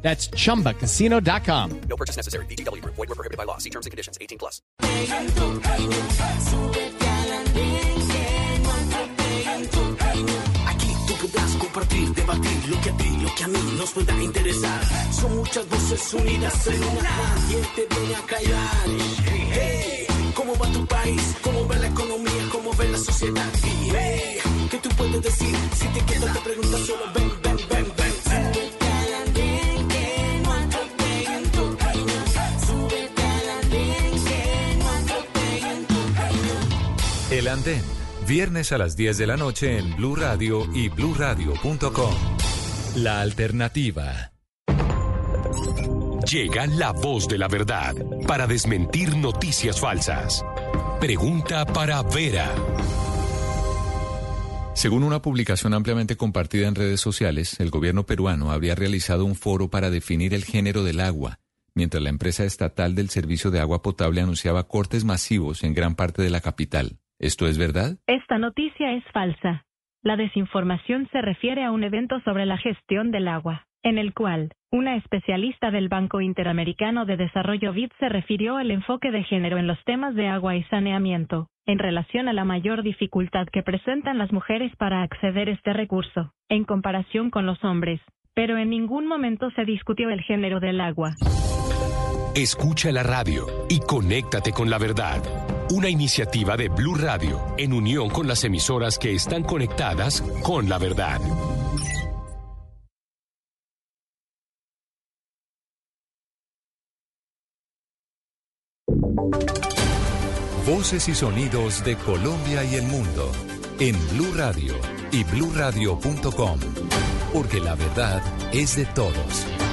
That's chumbacasino.com. No purchase necessary. BGW. Void were prohibited by law. See terms and conditions. 18 plus. Aquí tú podrás compartir, debatir lo que a ti, lo que a mí nos pueda interesar. Son muchas voces unidas en una. ¿Quién te viene a callar? Hey, ¿Cómo va tu país? ¿Cómo va la economía? ¿Cómo ve la sociedad? Hey, ¿Qué tú puedes decir? Si te quedas te preguntas solo ven, ven. El Andén, viernes a las 10 de la noche en Blue Radio y bluradio.com. La alternativa. Llega la voz de la verdad para desmentir noticias falsas. Pregunta para Vera. Según una publicación ampliamente compartida en redes sociales, el gobierno peruano habría realizado un foro para definir el género del agua, mientras la empresa estatal del servicio de agua potable anunciaba cortes masivos en gran parte de la capital. ¿Esto es verdad? Esta noticia es falsa. La desinformación se refiere a un evento sobre la gestión del agua, en el cual una especialista del Banco Interamericano de Desarrollo BID se refirió al enfoque de género en los temas de agua y saneamiento, en relación a la mayor dificultad que presentan las mujeres para acceder a este recurso, en comparación con los hombres. Pero en ningún momento se discutió el género del agua. Escucha la radio y conéctate con la verdad. Una iniciativa de Blue Radio en unión con las emisoras que están conectadas con la verdad. Voces y sonidos de Colombia y el mundo en Blue Radio y bluradio.com, porque la verdad es de todos.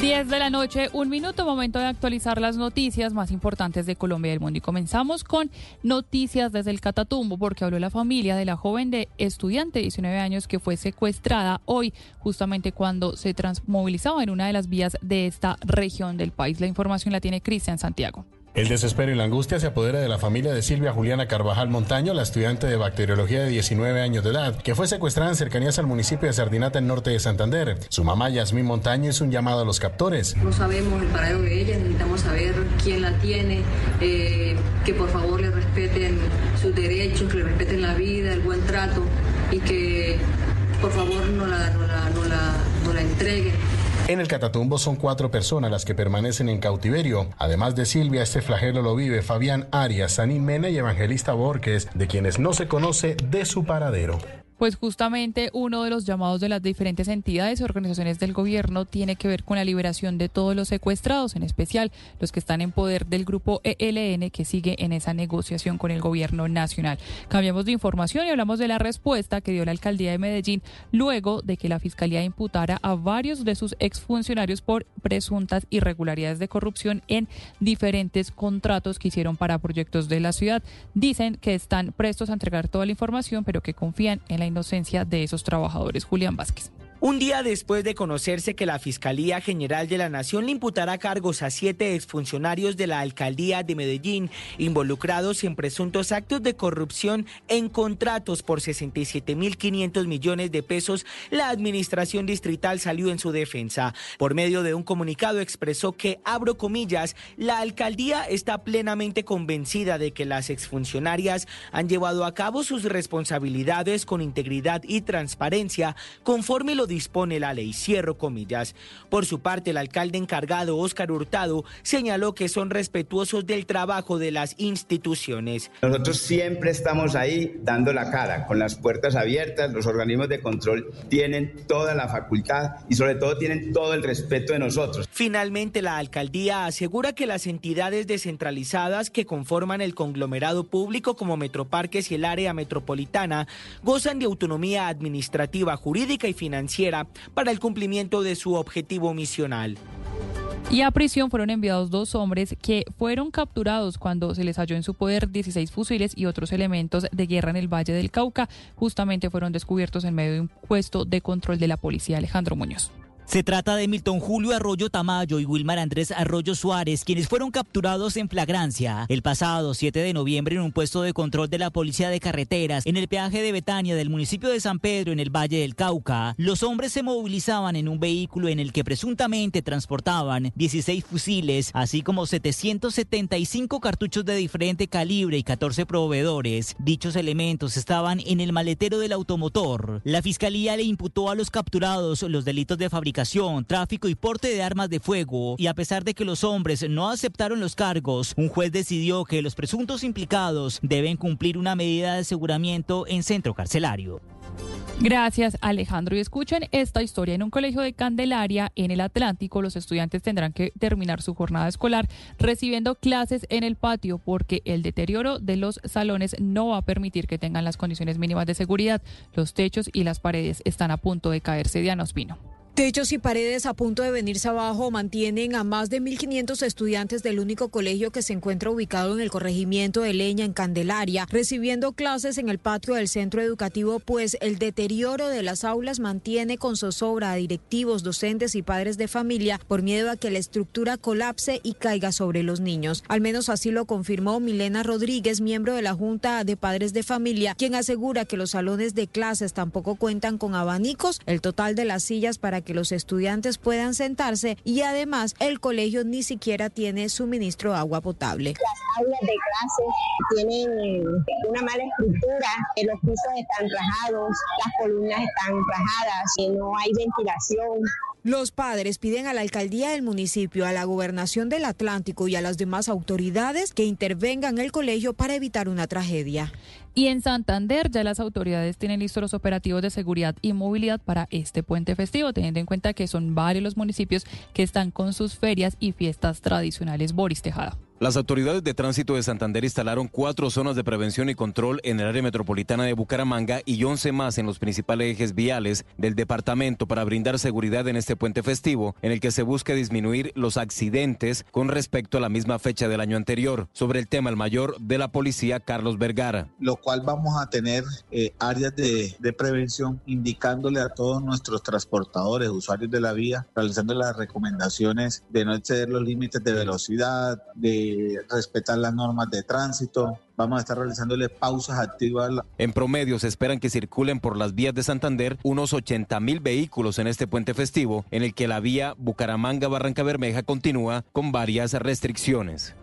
10 de la noche, un minuto, momento de actualizar las noticias más importantes de Colombia y el mundo. Y comenzamos con noticias desde el Catatumbo, porque habló la familia de la joven de estudiante de 19 años que fue secuestrada hoy, justamente cuando se transmovilizaba en una de las vías de esta región del país. La información la tiene Cristian Santiago. El desespero y la angustia se apodera de la familia de Silvia Juliana Carvajal Montaño, la estudiante de bacteriología de 19 años de edad, que fue secuestrada en cercanías al municipio de Sardinata, en norte de Santander. Su mamá, Yasmín Montaño, hizo un llamado a los captores. No sabemos el paradero de ella, necesitamos saber quién la tiene, eh, que por favor le respeten sus derechos, que le respeten la vida, el buen trato y que por favor no la, no la, entreguen. En el Catatumbo son cuatro personas las que permanecen en cautiverio. Además de Silvia, este flagelo lo vive Fabián Arias, Sanín Mena y Evangelista Borges, de quienes no se conoce de su paradero. Pues justamente uno de los llamados de las diferentes entidades y organizaciones del gobierno tiene que ver con la liberación de todos los secuestrados, en especial los que están en poder del grupo ELN que sigue en esa negociación con el gobierno nacional. Cambiamos de información y hablamos de la respuesta que dio la alcaldía de Medellín luego de que la fiscalía imputara a varios de sus exfuncionarios por presuntas irregularidades de corrupción en diferentes contratos que hicieron para proyectos de la ciudad. Dicen que están prestos a entregar toda la información, pero que confían en la inocencia de esos trabajadores. Julián Vázquez. Un día después de conocerse que la Fiscalía General de la Nación le imputará cargos a siete exfuncionarios de la Alcaldía de Medellín involucrados en presuntos actos de corrupción en contratos por 67.500 millones de pesos, la Administración Distrital salió en su defensa. Por medio de un comunicado expresó que, abro comillas, la Alcaldía está plenamente convencida de que las exfuncionarias han llevado a cabo sus responsabilidades con integridad y transparencia conforme lo dispone la ley. Cierro comillas. Por su parte, el alcalde encargado, Óscar Hurtado, señaló que son respetuosos del trabajo de las instituciones. Nosotros siempre estamos ahí dando la cara, con las puertas abiertas. Los organismos de control tienen toda la facultad y sobre todo tienen todo el respeto de nosotros. Finalmente, la alcaldía asegura que las entidades descentralizadas que conforman el conglomerado público como Metroparques y el área metropolitana gozan de autonomía administrativa, jurídica y financiera para el cumplimiento de su objetivo misional. Y a prisión fueron enviados dos hombres que fueron capturados cuando se les halló en su poder 16 fusiles y otros elementos de guerra en el Valle del Cauca. Justamente fueron descubiertos en medio de un puesto de control de la policía Alejandro Muñoz. Se trata de Milton Julio Arroyo Tamayo y Wilmar Andrés Arroyo Suárez, quienes fueron capturados en flagrancia el pasado 7 de noviembre en un puesto de control de la Policía de Carreteras en el peaje de Betania del municipio de San Pedro en el Valle del Cauca. Los hombres se movilizaban en un vehículo en el que presuntamente transportaban 16 fusiles, así como 775 cartuchos de diferente calibre y 14 proveedores. Dichos elementos estaban en el maletero del automotor. La fiscalía le imputó a los capturados los delitos de fabricación tráfico y porte de armas de fuego. Y a pesar de que los hombres no aceptaron los cargos, un juez decidió que los presuntos implicados deben cumplir una medida de aseguramiento en centro carcelario. Gracias, Alejandro. Y escuchen esta historia. En un colegio de Candelaria, en el Atlántico, los estudiantes tendrán que terminar su jornada escolar recibiendo clases en el patio porque el deterioro de los salones no va a permitir que tengan las condiciones mínimas de seguridad. Los techos y las paredes están a punto de caerse. Diana Ospino. Techos y paredes a punto de venirse abajo mantienen a más de 1.500 estudiantes del único colegio que se encuentra ubicado en el corregimiento de Leña, en Candelaria, recibiendo clases en el patio del centro educativo, pues el deterioro de las aulas mantiene con zozobra a directivos, docentes y padres de familia por miedo a que la estructura colapse y caiga sobre los niños. Al menos así lo confirmó Milena Rodríguez, miembro de la Junta de Padres de Familia, quien asegura que los salones de clases tampoco cuentan con abanicos, el total de las sillas para que los estudiantes puedan sentarse y además el colegio ni siquiera tiene suministro de agua potable. Las aulas de clase tienen una mala estructura, los pisos están rajados, las columnas están rajadas, no hay ventilación. Los padres piden a la alcaldía del municipio, a la gobernación del Atlántico y a las demás autoridades que intervengan en el colegio para evitar una tragedia. Y en Santander ya las autoridades tienen listos los operativos de seguridad y movilidad para este puente festivo, teniendo en cuenta que son varios los municipios que están con sus ferias y fiestas tradicionales. Boris Tejada. Las autoridades de tránsito de Santander instalaron cuatro zonas de prevención y control en el área metropolitana de Bucaramanga y once más en los principales ejes viales del departamento para brindar seguridad en este puente festivo, en el que se busca disminuir los accidentes con respecto a la misma fecha del año anterior. Sobre el tema, el mayor de la policía, Carlos Vergara. Lo cual vamos a tener eh, áreas de, de prevención indicándole a todos nuestros transportadores, usuarios de la vía, realizando las recomendaciones de no exceder los límites de velocidad, de respetar las normas de tránsito. Vamos a estar realizándole pausas activas. En promedio se esperan que circulen por las vías de Santander unos 80 mil vehículos en este puente festivo, en el que la vía Bucaramanga-Barranca Bermeja continúa con varias restricciones.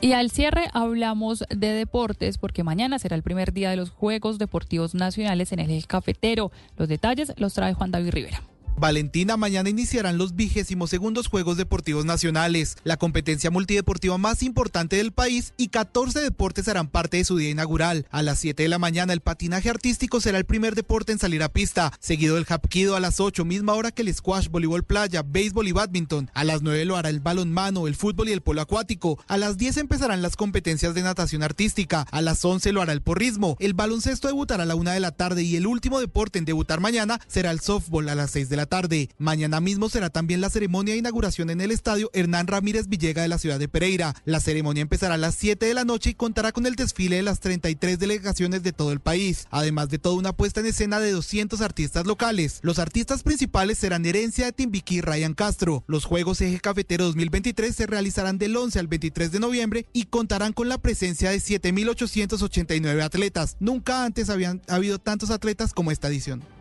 Y al cierre hablamos de deportes porque mañana será el primer día de los Juegos Deportivos Nacionales en el eje cafetero. Los detalles los trae Juan David Rivera. Valentina, mañana iniciarán los vigésimos segundos Juegos Deportivos Nacionales, la competencia multideportiva más importante del país y 14 deportes harán parte de su día inaugural. A las 7 de la mañana el patinaje artístico será el primer deporte en salir a pista, seguido del hapkido a las 8, misma hora que el squash, voleibol playa, béisbol y badminton. A las 9 lo hará el balonmano, el fútbol y el polo acuático. A las 10 empezarán las competencias de natación artística. A las 11 lo hará el porrismo. El baloncesto debutará a la 1 de la tarde y el último deporte en debutar mañana será el softball a las 6 de la tarde. Mañana mismo será también la ceremonia de inauguración en el estadio Hernán Ramírez Villega de la ciudad de Pereira. La ceremonia empezará a las 7 de la noche y contará con el desfile de las 33 delegaciones de todo el país, además de toda una puesta en escena de 200 artistas locales. Los artistas principales serán Herencia de Timbiquí Ryan Castro. Los Juegos Eje Cafetero 2023 se realizarán del 11 al 23 de noviembre y contarán con la presencia de 7.889 atletas. Nunca antes habían habido tantos atletas como esta edición.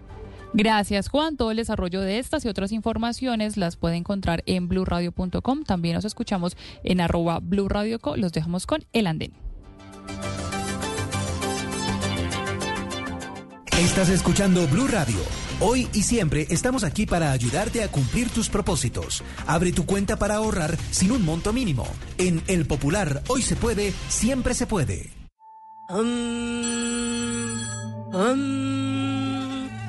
Gracias, Juan. Todo el desarrollo de estas y otras informaciones las puede encontrar en blurradio.com. También nos escuchamos en arroba blurradioco. Los dejamos con el andén. Estás escuchando Blue Radio. Hoy y siempre estamos aquí para ayudarte a cumplir tus propósitos. Abre tu cuenta para ahorrar sin un monto mínimo. En El Popular, hoy se puede, siempre se puede. Um, um, um,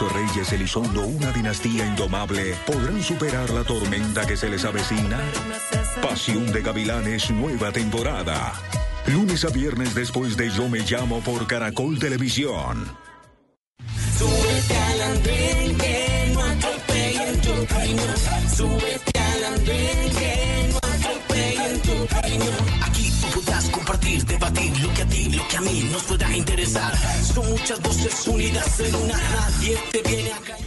Los Reyes Elizondo, una dinastía indomable, ¿podrán superar la tormenta que se les avecina? Pasión de Gavilanes, nueva temporada. Lunes a viernes después de Yo Me Llamo por Caracol Televisión. Son muchas voces unidas en una. Nadie te viene a callar.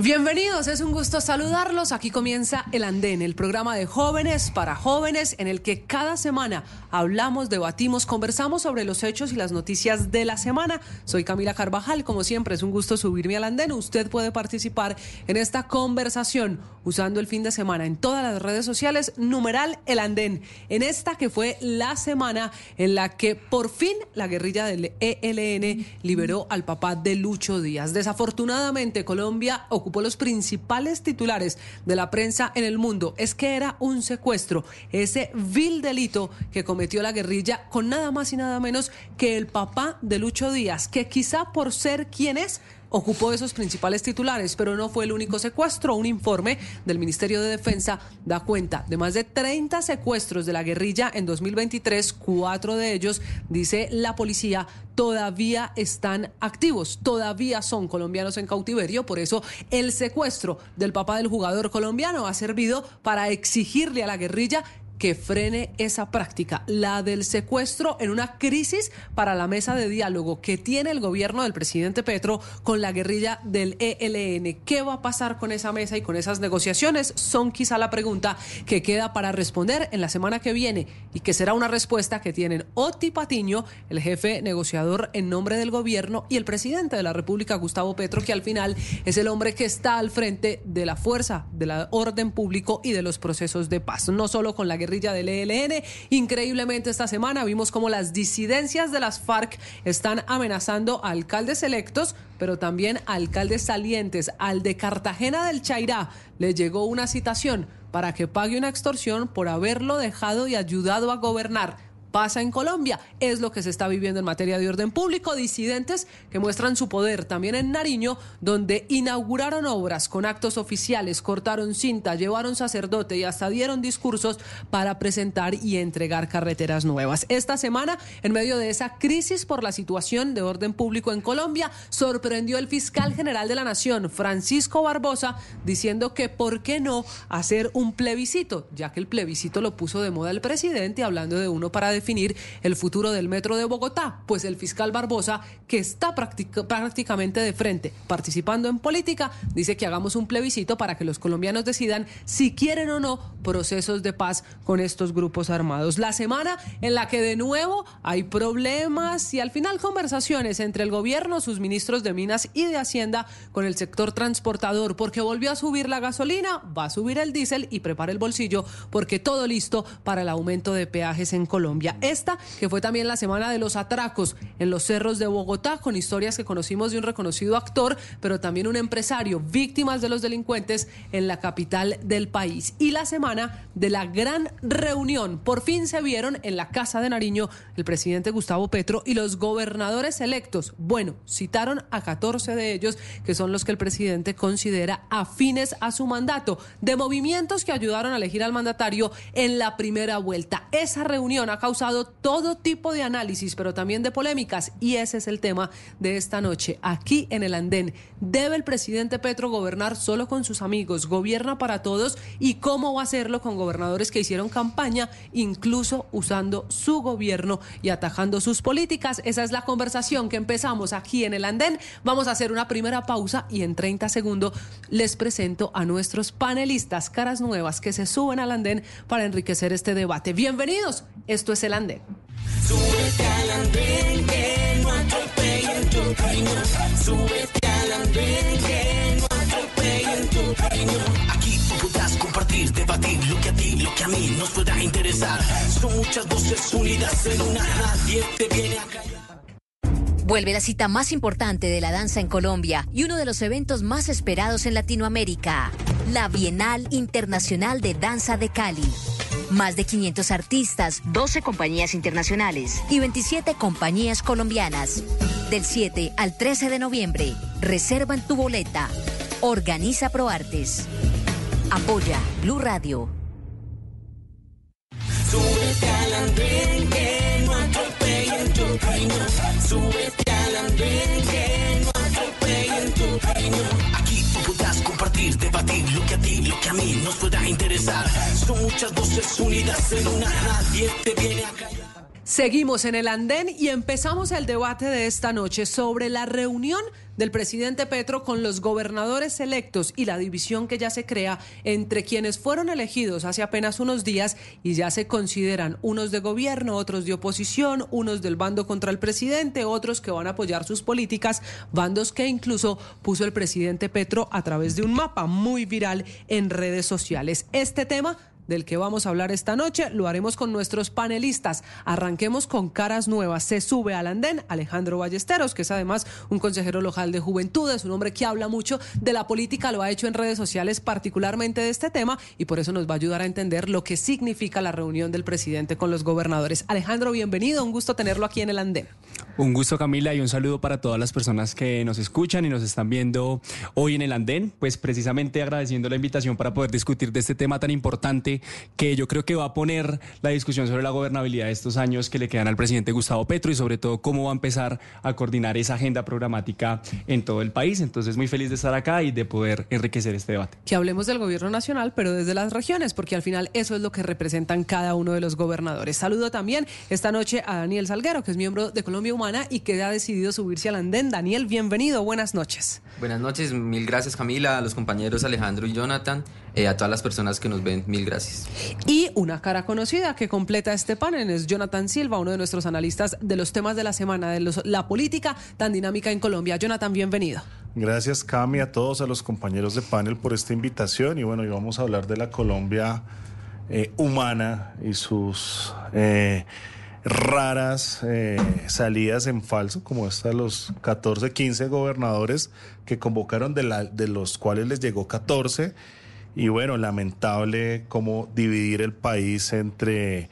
Bienvenidos, es un gusto saludarlos. Aquí comienza El Andén, el programa de jóvenes para jóvenes en el que cada semana hablamos, debatimos, conversamos sobre los hechos y las noticias de la semana. Soy Camila Carvajal, como siempre es un gusto subirme al andén. Usted puede participar en esta conversación usando el fin de semana en todas las redes sociales, numeral El Andén, en esta que fue la semana en la que por fin la guerrilla del ELN liberó al papá de Lucho Díaz. Desafortunadamente Colombia ocupó los principales titulares de la prensa en el mundo. Es que era un secuestro, ese vil delito que cometió la guerrilla con nada más y nada menos que el papá de Lucho Díaz, que quizá por ser quien es, ocupó esos principales titulares, pero no fue el único secuestro. Un informe del Ministerio de Defensa da cuenta de más de 30 secuestros de la guerrilla en 2023. Cuatro de ellos, dice la policía, todavía están activos, todavía son colombianos en cautiverio. Por eso el secuestro del papá del jugador colombiano ha servido para exigirle a la guerrilla que frene esa práctica, la del secuestro en una crisis para la mesa de diálogo que tiene el gobierno del presidente Petro con la guerrilla del ELN. ¿Qué va a pasar con esa mesa y con esas negociaciones? Son quizá la pregunta que queda para responder en la semana que viene y que será una respuesta que tienen Oti Patiño, el jefe negociador en nombre del gobierno, y el presidente de la República, Gustavo Petro, que al final es el hombre que está al frente de la fuerza, de la orden público y de los procesos de paz, no solo con la guerrilla guerrilla del ELN. Increíblemente esta semana vimos cómo las disidencias de las FARC están amenazando a alcaldes electos, pero también a alcaldes salientes. Al de Cartagena del Chairá le llegó una citación para que pague una extorsión por haberlo dejado y ayudado a gobernar pasa en Colombia. Es lo que se está viviendo en materia de orden público. Disidentes que muestran su poder también en Nariño, donde inauguraron obras con actos oficiales, cortaron cinta, llevaron sacerdote y hasta dieron discursos para presentar y entregar carreteras nuevas. Esta semana, en medio de esa crisis por la situación de orden público en Colombia, sorprendió el fiscal general de la Nación, Francisco Barbosa, diciendo que por qué no hacer un plebiscito, ya que el plebiscito lo puso de moda el presidente, hablando de uno para definir el futuro del metro de Bogotá. Pues el fiscal Barbosa, que está prácticamente de frente participando en política, dice que hagamos un plebiscito para que los colombianos decidan si quieren o no procesos de paz con estos grupos armados. La semana en la que de nuevo hay problemas y al final conversaciones entre el gobierno, sus ministros de Minas y de Hacienda con el sector transportador, porque volvió a subir la gasolina, va a subir el diésel y prepara el bolsillo porque todo listo para el aumento de peajes en Colombia. Esta, que fue también la semana de los atracos en los cerros de Bogotá, con historias que conocimos de un reconocido actor, pero también un empresario, víctimas de los delincuentes en la capital del país. Y la semana de la gran reunión. Por fin se vieron en la Casa de Nariño el presidente Gustavo Petro y los gobernadores electos. Bueno, citaron a 14 de ellos, que son los que el presidente considera afines a su mandato, de movimientos que ayudaron a elegir al mandatario en la primera vuelta. Esa reunión ha causado todo tipo de análisis, pero también de polémicas, y ese es el tema de esta noche. Aquí en el andén, ¿debe el presidente Petro gobernar solo con sus amigos? ¿Gobierna para todos? ¿Y cómo va a hacerlo con gobernadores que hicieron campaña, incluso usando su gobierno y atajando sus políticas? Esa es la conversación que empezamos aquí en el andén. Vamos a hacer una primera pausa y en 30 segundos les presento a nuestros panelistas, caras nuevas que se suben al andén para enriquecer este debate. Bienvenidos. Esto es el andén. Súbete al Aquí tú podrás compartir, debatir lo que a ti, lo que a mí nos pueda interesar. Son muchas voces unidas en una, nadie te viene a callar. Vuelve la cita más importante de la danza en Colombia y uno de los eventos más esperados en Latinoamérica, la Bienal Internacional de Danza de Cali. Más de 500 artistas, 12 compañías internacionales y 27 compañías colombianas. Del 7 al 13 de noviembre, reservan tu boleta. Organiza ProArtes. Apoya Blue Radio. Seguimos en el andén y empezamos el debate de esta noche sobre la reunión del presidente Petro con los gobernadores electos y la división que ya se crea entre quienes fueron elegidos hace apenas unos días y ya se consideran unos de gobierno, otros de oposición, unos del bando contra el presidente, otros que van a apoyar sus políticas, bandos que incluso puso el presidente Petro a través de un mapa muy viral en redes sociales. Este tema del que vamos a hablar esta noche. Lo haremos con nuestros panelistas. Arranquemos con caras nuevas. Se sube al andén Alejandro Ballesteros, que es además un consejero local de juventudes, un hombre que habla mucho de la política, lo ha hecho en redes sociales particularmente de este tema y por eso nos va a ayudar a entender lo que significa la reunión del presidente con los gobernadores. Alejandro, bienvenido, un gusto tenerlo aquí en el andén. Un gusto Camila y un saludo para todas las personas que nos escuchan y nos están viendo hoy en el andén, pues precisamente agradeciendo la invitación para poder discutir de este tema tan importante que yo creo que va a poner la discusión sobre la gobernabilidad de estos años que le quedan al presidente Gustavo Petro y sobre todo cómo va a empezar a coordinar esa agenda programática en todo el país. Entonces muy feliz de estar acá y de poder enriquecer este debate. Que hablemos del gobierno nacional, pero desde las regiones, porque al final eso es lo que representan cada uno de los gobernadores. Saludo también esta noche a Daniel Salguero, que es miembro de Colombia Humana y que ha decidido subirse al andén. Daniel, bienvenido, buenas noches. Buenas noches, mil gracias Camila, a los compañeros Alejandro y Jonathan, eh, a todas las personas que nos ven, mil gracias. Y una cara conocida que completa este panel es Jonathan Silva, uno de nuestros analistas de los temas de la semana, de los- la política tan dinámica en Colombia. Jonathan, bienvenido. Gracias Cami, a todos, a los compañeros de panel por esta invitación y bueno, y vamos a hablar de la Colombia eh, humana y sus eh, raras eh, salidas en falso, como esta de los 14, 15 gobernadores que convocaron, de, la- de los cuales les llegó 14. Y bueno, lamentable cómo dividir el país entre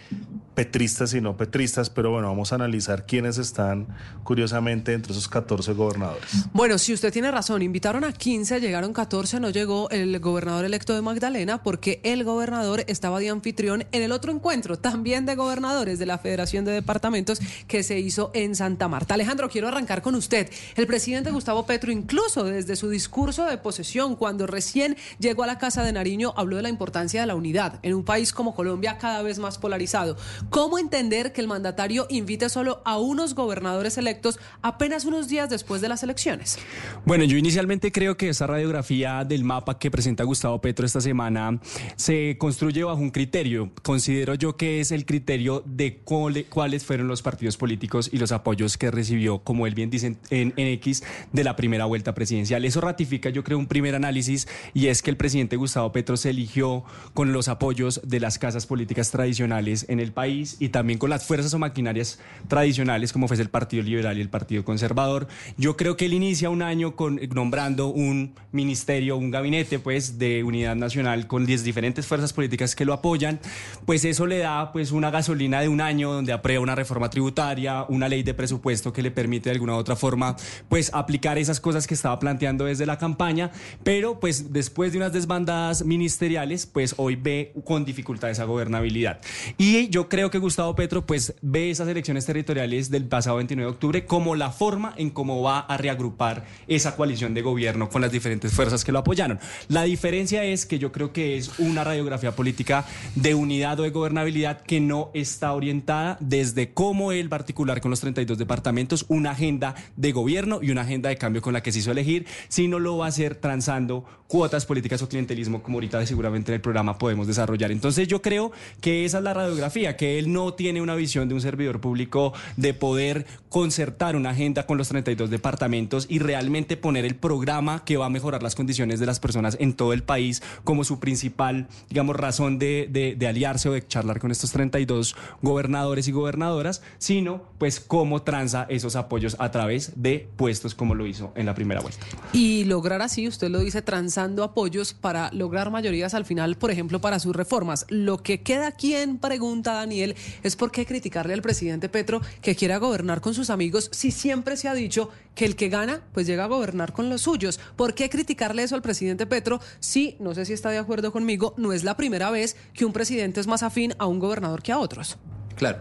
petristas y no petristas, pero bueno, vamos a analizar quiénes están curiosamente entre esos 14 gobernadores. Bueno, si usted tiene razón, invitaron a 15, llegaron 14, no llegó el gobernador electo de Magdalena porque el gobernador estaba de anfitrión en el otro encuentro, también de gobernadores de la Federación de Departamentos que se hizo en Santa Marta. Alejandro, quiero arrancar con usted. El presidente Gustavo Petro, incluso desde su discurso de posesión, cuando recién llegó a la Casa de Nariño, habló de la importancia de la unidad en un país como Colombia cada vez más polarizado. ¿Cómo entender que el mandatario invite solo a unos gobernadores electos apenas unos días después de las elecciones? Bueno, yo inicialmente creo que esa radiografía del mapa que presenta Gustavo Petro esta semana se construye bajo un criterio. Considero yo que es el criterio de cuál- cuáles fueron los partidos políticos y los apoyos que recibió, como él bien dice en, en X, de la primera vuelta presidencial. Eso ratifica, yo creo, un primer análisis y es que el presidente Gustavo Petro se eligió con los apoyos de las casas políticas tradicionales en el país y también con las fuerzas o maquinarias tradicionales como fue el Partido Liberal y el Partido Conservador. Yo creo que él inicia un año con nombrando un ministerio, un gabinete pues de unidad nacional con 10 diferentes fuerzas políticas que lo apoyan, pues eso le da pues una gasolina de un año donde aprueba una reforma tributaria, una ley de presupuesto que le permite de alguna u otra forma pues aplicar esas cosas que estaba planteando desde la campaña, pero pues después de unas desbandadas ministeriales, pues hoy ve con dificultad esa gobernabilidad. Y yo creo que Gustavo Petro pues ve esas elecciones territoriales del pasado 29 de octubre como la forma en cómo va a reagrupar esa coalición de gobierno con las diferentes fuerzas que lo apoyaron. La diferencia es que yo creo que es una radiografía política de unidad o de gobernabilidad que no está orientada desde cómo él va a articular con los 32 departamentos una agenda de gobierno y una agenda de cambio con la que se hizo elegir, sino lo va a hacer transando cuotas políticas o clientelismo como ahorita seguramente en el programa podemos desarrollar. Entonces yo creo que esa es la radiografía, que él no tiene una visión de un servidor público de poder concertar una agenda con los 32 departamentos y realmente poner el programa que va a mejorar las condiciones de las personas en todo el país como su principal, digamos, razón de, de, aliarse o de charlar con estos 32 gobernadores y gobernadoras, sino pues cómo tranza esos apoyos a través de puestos como lo hizo en la primera vuelta. Y lograr así, usted lo dice, apoyos para lograr mayorías al final, por ejemplo, para sus reformas. Lo que queda aquí pregunta, Daniel, es por qué criticarle al presidente Petro que quiera gobernar con sus amigos si siempre se ha dicho que el que gana, pues llega a gobernar con los suyos. ¿Por qué criticarle eso al presidente Petro si, no sé si está de acuerdo conmigo, no es la primera vez que un presidente es más afín a un gobernador que a otros? Claro.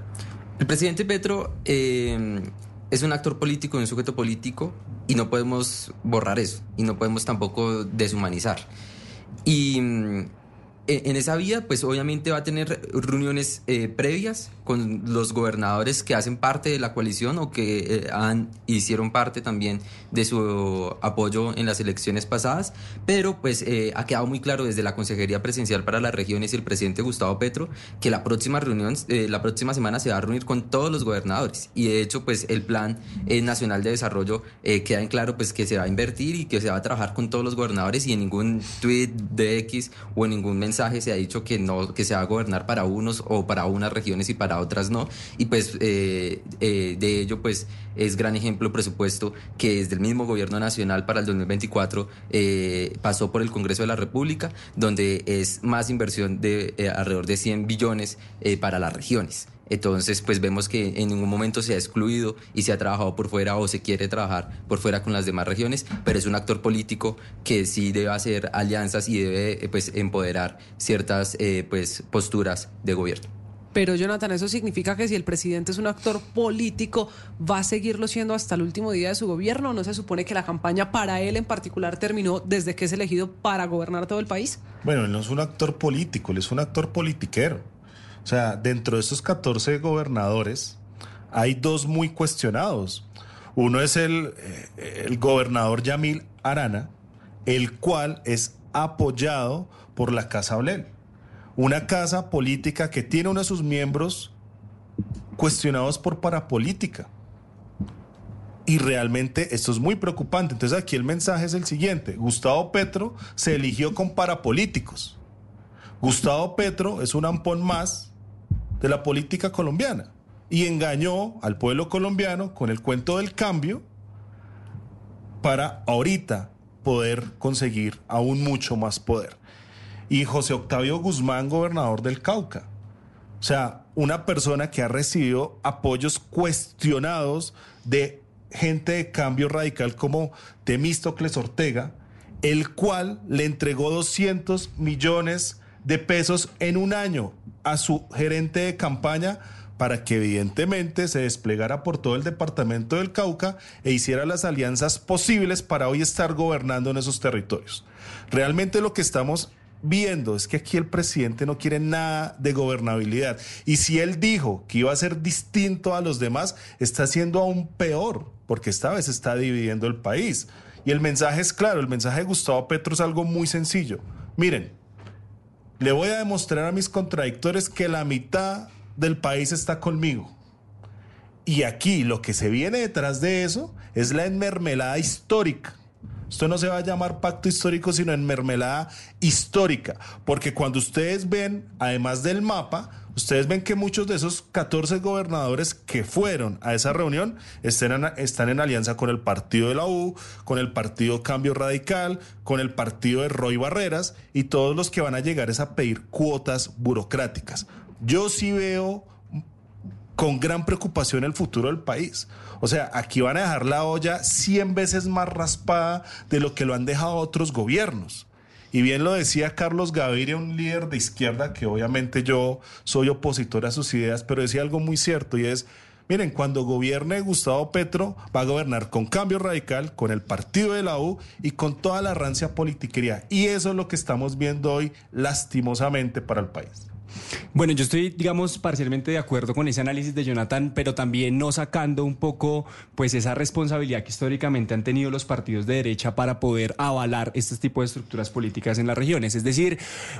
El presidente Petro eh, es un actor político, un sujeto político, y no podemos borrar eso, y no podemos tampoco deshumanizar. Y mm, en esa vía, pues obviamente va a tener reuniones eh, previas con los gobernadores que hacen parte de la coalición o que eh, han, hicieron parte también de su apoyo en las elecciones pasadas, pero pues eh, ha quedado muy claro desde la Consejería Presidencial para las Regiones y el presidente Gustavo Petro que la próxima reunión, la próxima semana se va a reunir con todos los gobernadores. Y de hecho pues el Plan Nacional de Desarrollo queda en claro pues que se va a invertir y que se va a trabajar con todos los gobernadores y en ningún tweet de X o en ningún mensaje se ha dicho que no que se va a gobernar para unos o para unas regiones y para otras no y pues eh, eh, de ello pues es gran ejemplo presupuesto que desde el mismo gobierno nacional para el 2024 eh, pasó por el Congreso de la República donde es más inversión de alrededor de 100 billones para las regiones entonces, pues vemos que en ningún momento se ha excluido y se ha trabajado por fuera o se quiere trabajar por fuera con las demás regiones, pero es un actor político que sí debe hacer alianzas y debe pues empoderar ciertas eh, pues posturas de gobierno. Pero Jonathan, eso significa que si el presidente es un actor político, ¿va a seguirlo siendo hasta el último día de su gobierno? ¿No se supone que la campaña para él en particular terminó desde que es elegido para gobernar todo el país? Bueno, él no es un actor político, él es un actor politiquero. O sea, dentro de estos 14 gobernadores hay dos muy cuestionados. Uno es el, eh, el gobernador Yamil Arana, el cual es apoyado por la Casa Blel. Una casa política que tiene uno de sus miembros cuestionados por parapolítica. Y realmente esto es muy preocupante. Entonces aquí el mensaje es el siguiente. Gustavo Petro se eligió con parapolíticos. Gustavo Petro es un ampón más de la política colombiana y engañó al pueblo colombiano con el cuento del cambio para ahorita poder conseguir aún mucho más poder. Y José Octavio Guzmán, gobernador del Cauca. O sea, una persona que ha recibido apoyos cuestionados de gente de cambio radical como Temístocles Ortega, el cual le entregó 200 millones de pesos en un año a su gerente de campaña para que evidentemente se desplegara por todo el departamento del Cauca e hiciera las alianzas posibles para hoy estar gobernando en esos territorios. Realmente lo que estamos viendo es que aquí el presidente no quiere nada de gobernabilidad. Y si él dijo que iba a ser distinto a los demás, está siendo aún peor, porque esta vez está dividiendo el país. Y el mensaje es claro, el mensaje de Gustavo Petro es algo muy sencillo. Miren, le voy a demostrar a mis contradictores que la mitad del país está conmigo. Y aquí lo que se viene detrás de eso es la enmermelada histórica. Esto no se va a llamar pacto histórico, sino enmermelada histórica. Porque cuando ustedes ven, además del mapa, ustedes ven que muchos de esos 14 gobernadores que fueron a esa reunión en, están en alianza con el partido de la U, con el partido Cambio Radical, con el partido de Roy Barreras y todos los que van a llegar es a pedir cuotas burocráticas. Yo sí veo con gran preocupación el futuro del país. O sea, aquí van a dejar la olla 100 veces más raspada de lo que lo han dejado otros gobiernos. Y bien lo decía Carlos Gaviria, un líder de izquierda, que obviamente yo soy opositor a sus ideas, pero decía algo muy cierto y es, miren, cuando gobierne Gustavo Petro, va a gobernar con cambio radical, con el partido de la U y con toda la rancia politiquería. Y eso es lo que estamos viendo hoy lastimosamente para el país. Bueno, yo estoy, digamos, parcialmente de acuerdo con ese análisis de Jonathan, pero también no sacando un poco, pues, esa responsabilidad que históricamente han tenido los partidos de derecha para poder avalar este tipo de estructuras políticas en las regiones. Es decir,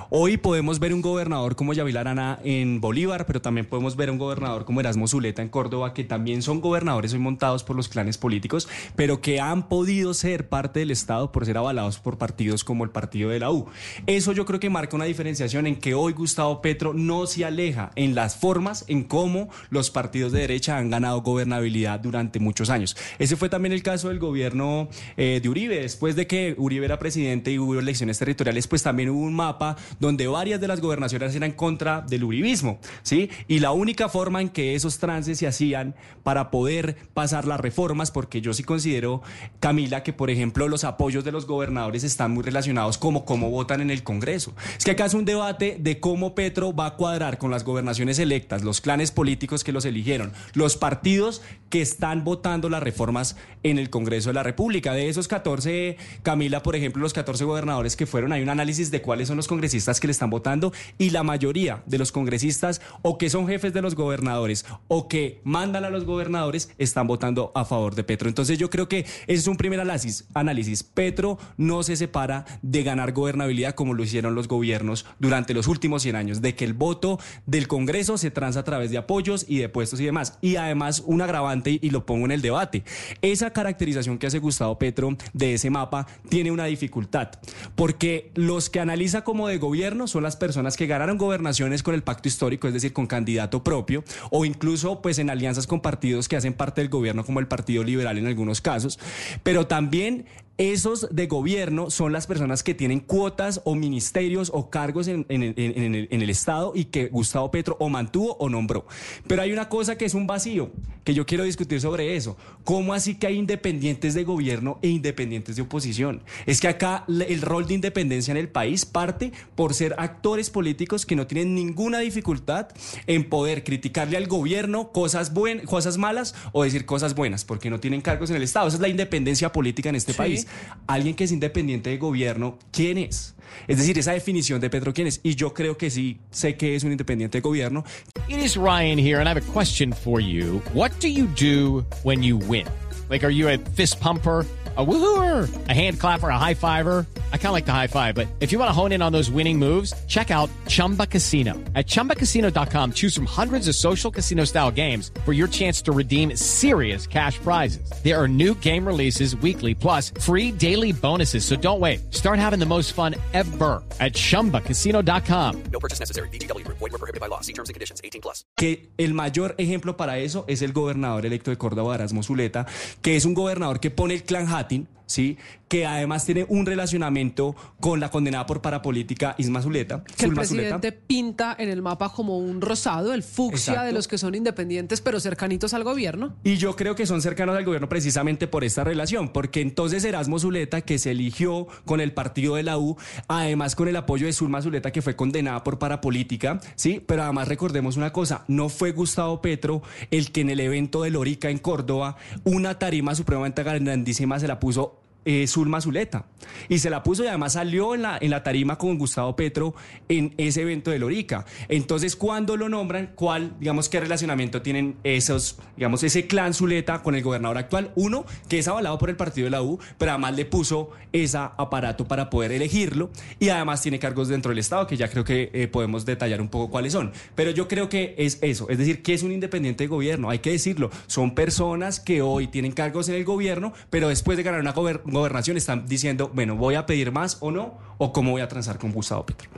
hoy podemos ver un gobernador como Yavil Arana en Bolívar, pero también podemos ver un gobernador como Erasmo Zuleta en Córdoba, que también son gobernadores hoy montados por los clanes políticos, pero que han podido ser parte del Estado por ser avalados por partidos como el partido de la U. Eso yo creo que marca una diferenciación en que hoy Gustavo Petro no se aleja en las formas, en cómo los partidos de derecha han ganado gobernabilidad durante muchos años. Ese fue también el caso del gobierno eh, de Uribe. Después de que Uribe era presidente y hubo elecciones territoriales, pues también hubo un mapa donde varias de las gobernaciones eran contra del uribismo, ¿sí? Y la única forma en que esos trances se hacían para poder pasar las reformas, porque yo sí considero, Camila, que por ejemplo los apoyos de los gobernadores están muy relacionados como cómo votan en el Congreso. Es que acá es un debate de cómo Petro va a cuadrar con las gobernaciones electas, los clanes políticos que los eligieron, los partidos que están votando las reformas en el Congreso de la República. De esos 14, Camila, por ejemplo, los 14 gobernadores que fueron, hay un análisis de cuáles son los congresistas que le están votando y la mayoría de los congresistas o que son jefes de los gobernadores o que mandan a los gobernadores están votando a favor de Petro. Entonces yo creo que ese es un primer análisis. análisis. Petro no se separa de ganar gobernabilidad como lo hicieron los gobiernos durante los últimos 100 años, de que el voto del Congreso se transa a través de apoyos y de puestos y demás. Y además un agravante, y lo pongo en el debate, esa caracterización que hace Gustavo Petro de ese mapa tiene una dificultad, porque los que analiza como de gobierno son las personas que ganaron gobernaciones con el pacto histórico, es decir, con candidato propio, o incluso pues en alianzas con partidos que hacen parte del gobierno como el Partido Liberal en algunos casos, pero también esos de gobierno son las personas que tienen cuotas o ministerios o cargos en, el, Estado y que Gustavo Petro o mantuvo o nombró. Pero hay una cosa que es un vacío, que yo quiero discutir sobre eso. ¿Cómo así que hay independientes de gobierno e independientes de oposición? Es que acá el rol de independencia en el país parte por ser actores políticos que no tienen ninguna dificultad en poder criticarle al gobierno cosas, buenas, cosas malas o decir cosas buenas, porque no tienen cargos en el Estado. Esa es la independencia política en este país. Alguien que es independiente de gobierno, ¿quién es? Es decir, esa definición de Petro, ¿quién es? Y yo creo que sí, sé que es un independiente de gobierno. It is Ryan here, and I have a question for you. What do you do when you win? Like, are you a fist pumper? A woohooer, a hand clapper, a high fiver. I kind of like the high five, but if you want to hone in on those winning moves, check out Chumba Casino. At ChumbaCasino.com, choose from hundreds of social casino style games for your chance to redeem serious cash prizes. There are new game releases weekly, plus free daily bonuses. So don't wait. Start having the most fun ever at ChumbaCasino.com. No purchase necessary. BGW. Void were prohibited by law. See terms and conditions. 18 plus. Que el mayor ejemplo para eso es el gobernador electo de Córdoba, Erasmo Zuleta, que es un gobernador que pone el clan hat Latin, ¿sí? que además tiene un relacionamiento con la condenada por parapolítica Isma Zuleta. Que el presidente pinta en el mapa como un rosado, el fucsia de los que son independientes pero cercanitos al gobierno. Y yo creo que son cercanos al gobierno precisamente por esta relación, porque entonces Erasmo Zuleta, que se eligió con el partido de la U, además con el apoyo de Zulma Zuleta, que fue condenada por parapolítica, ¿sí? Pero además recordemos una cosa, no fue Gustavo Petro el que en el evento de Lorica en Córdoba, una tarima supremamente grandísima se la puso eh, Zulma Zuleta. Y se la puso y además salió en la, en la tarima con Gustavo Petro en ese evento de Lorica. Entonces, cuando lo nombran, ¿cuál, digamos, qué relacionamiento tienen esos, digamos, ese clan Zuleta con el gobernador actual? Uno, que es avalado por el partido de la U, pero además le puso ese aparato para poder elegirlo y además tiene cargos dentro del Estado, que ya creo que eh, podemos detallar un poco cuáles son. Pero yo creo que es eso, es decir, que es un independiente de gobierno, hay que decirlo. Son personas que hoy tienen cargos en el gobierno, pero después de ganar una gobernación, gobernación están diciendo, bueno, voy a pedir más o no, o cómo voy a transar con Gustavo Petro.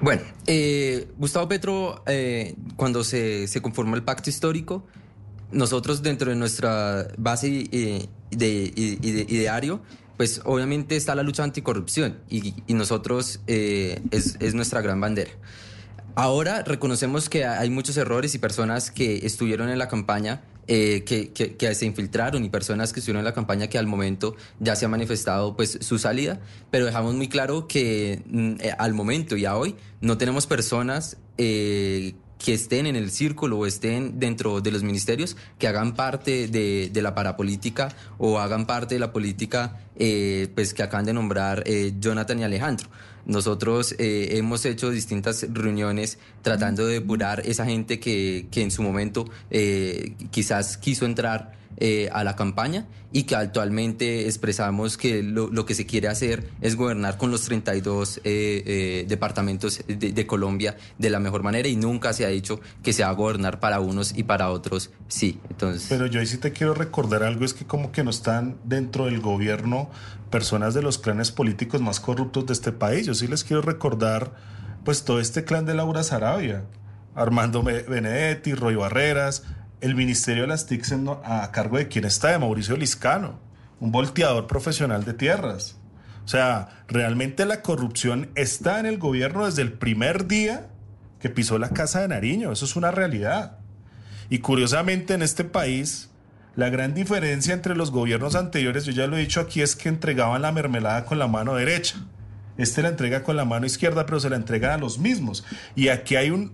Bueno, eh, Gustavo Petro, eh, cuando se, se, conformó el pacto histórico, nosotros dentro de nuestra base eh, de, ideario, pues obviamente está la lucha anticorrupción y, y nosotros es, es nuestra gran bandera. Ahora reconocemos que hay muchos errores y personas que estuvieron en la campaña eh, que, que, se infiltraron y personas que estuvieron en la campaña que al momento ya se ha manifestado pues su salida, pero dejamos muy claro que mm, eh, al momento y a hoy no tenemos personas eh, que estén en el círculo o estén dentro de los ministerios, que hagan parte de, de la parapolítica o hagan parte de la política eh, pues que acaban de nombrar eh, Jonathan y Alejandro. Nosotros eh, hemos hecho distintas reuniones tratando de depurar esa gente que, que en su momento quizás quiso entrar eh, a la campaña y que actualmente expresamos que lo, que se quiere hacer es gobernar con los 32 eh, eh, departamentos de, Colombia de la mejor manera y nunca se ha dicho que se va a gobernar para unos y para otros sí. Entonces, Pero yo ahí sí te quiero recordar algo, es que como que no están dentro del gobierno personas de los clanes políticos más corruptos de este país. Yo sí les quiero recordar pues todo este clan de Laura Sarabia, Armando Be- Benedetti, Roy Barreras, el Ministerio de las TICs en- a cargo de quién está, de Mauricio Liscano, un volteador profesional de tierras. O sea, realmente la corrupción está en el gobierno desde el primer día que pisó la Casa de Nariño, eso es una realidad. Y curiosamente en este país, la gran diferencia entre los gobiernos anteriores, yo ya lo he dicho aquí, es que entregaban la mermelada con la mano derecha. Este la entrega con la mano izquierda, pero se la entregan a los mismos. Y aquí hay un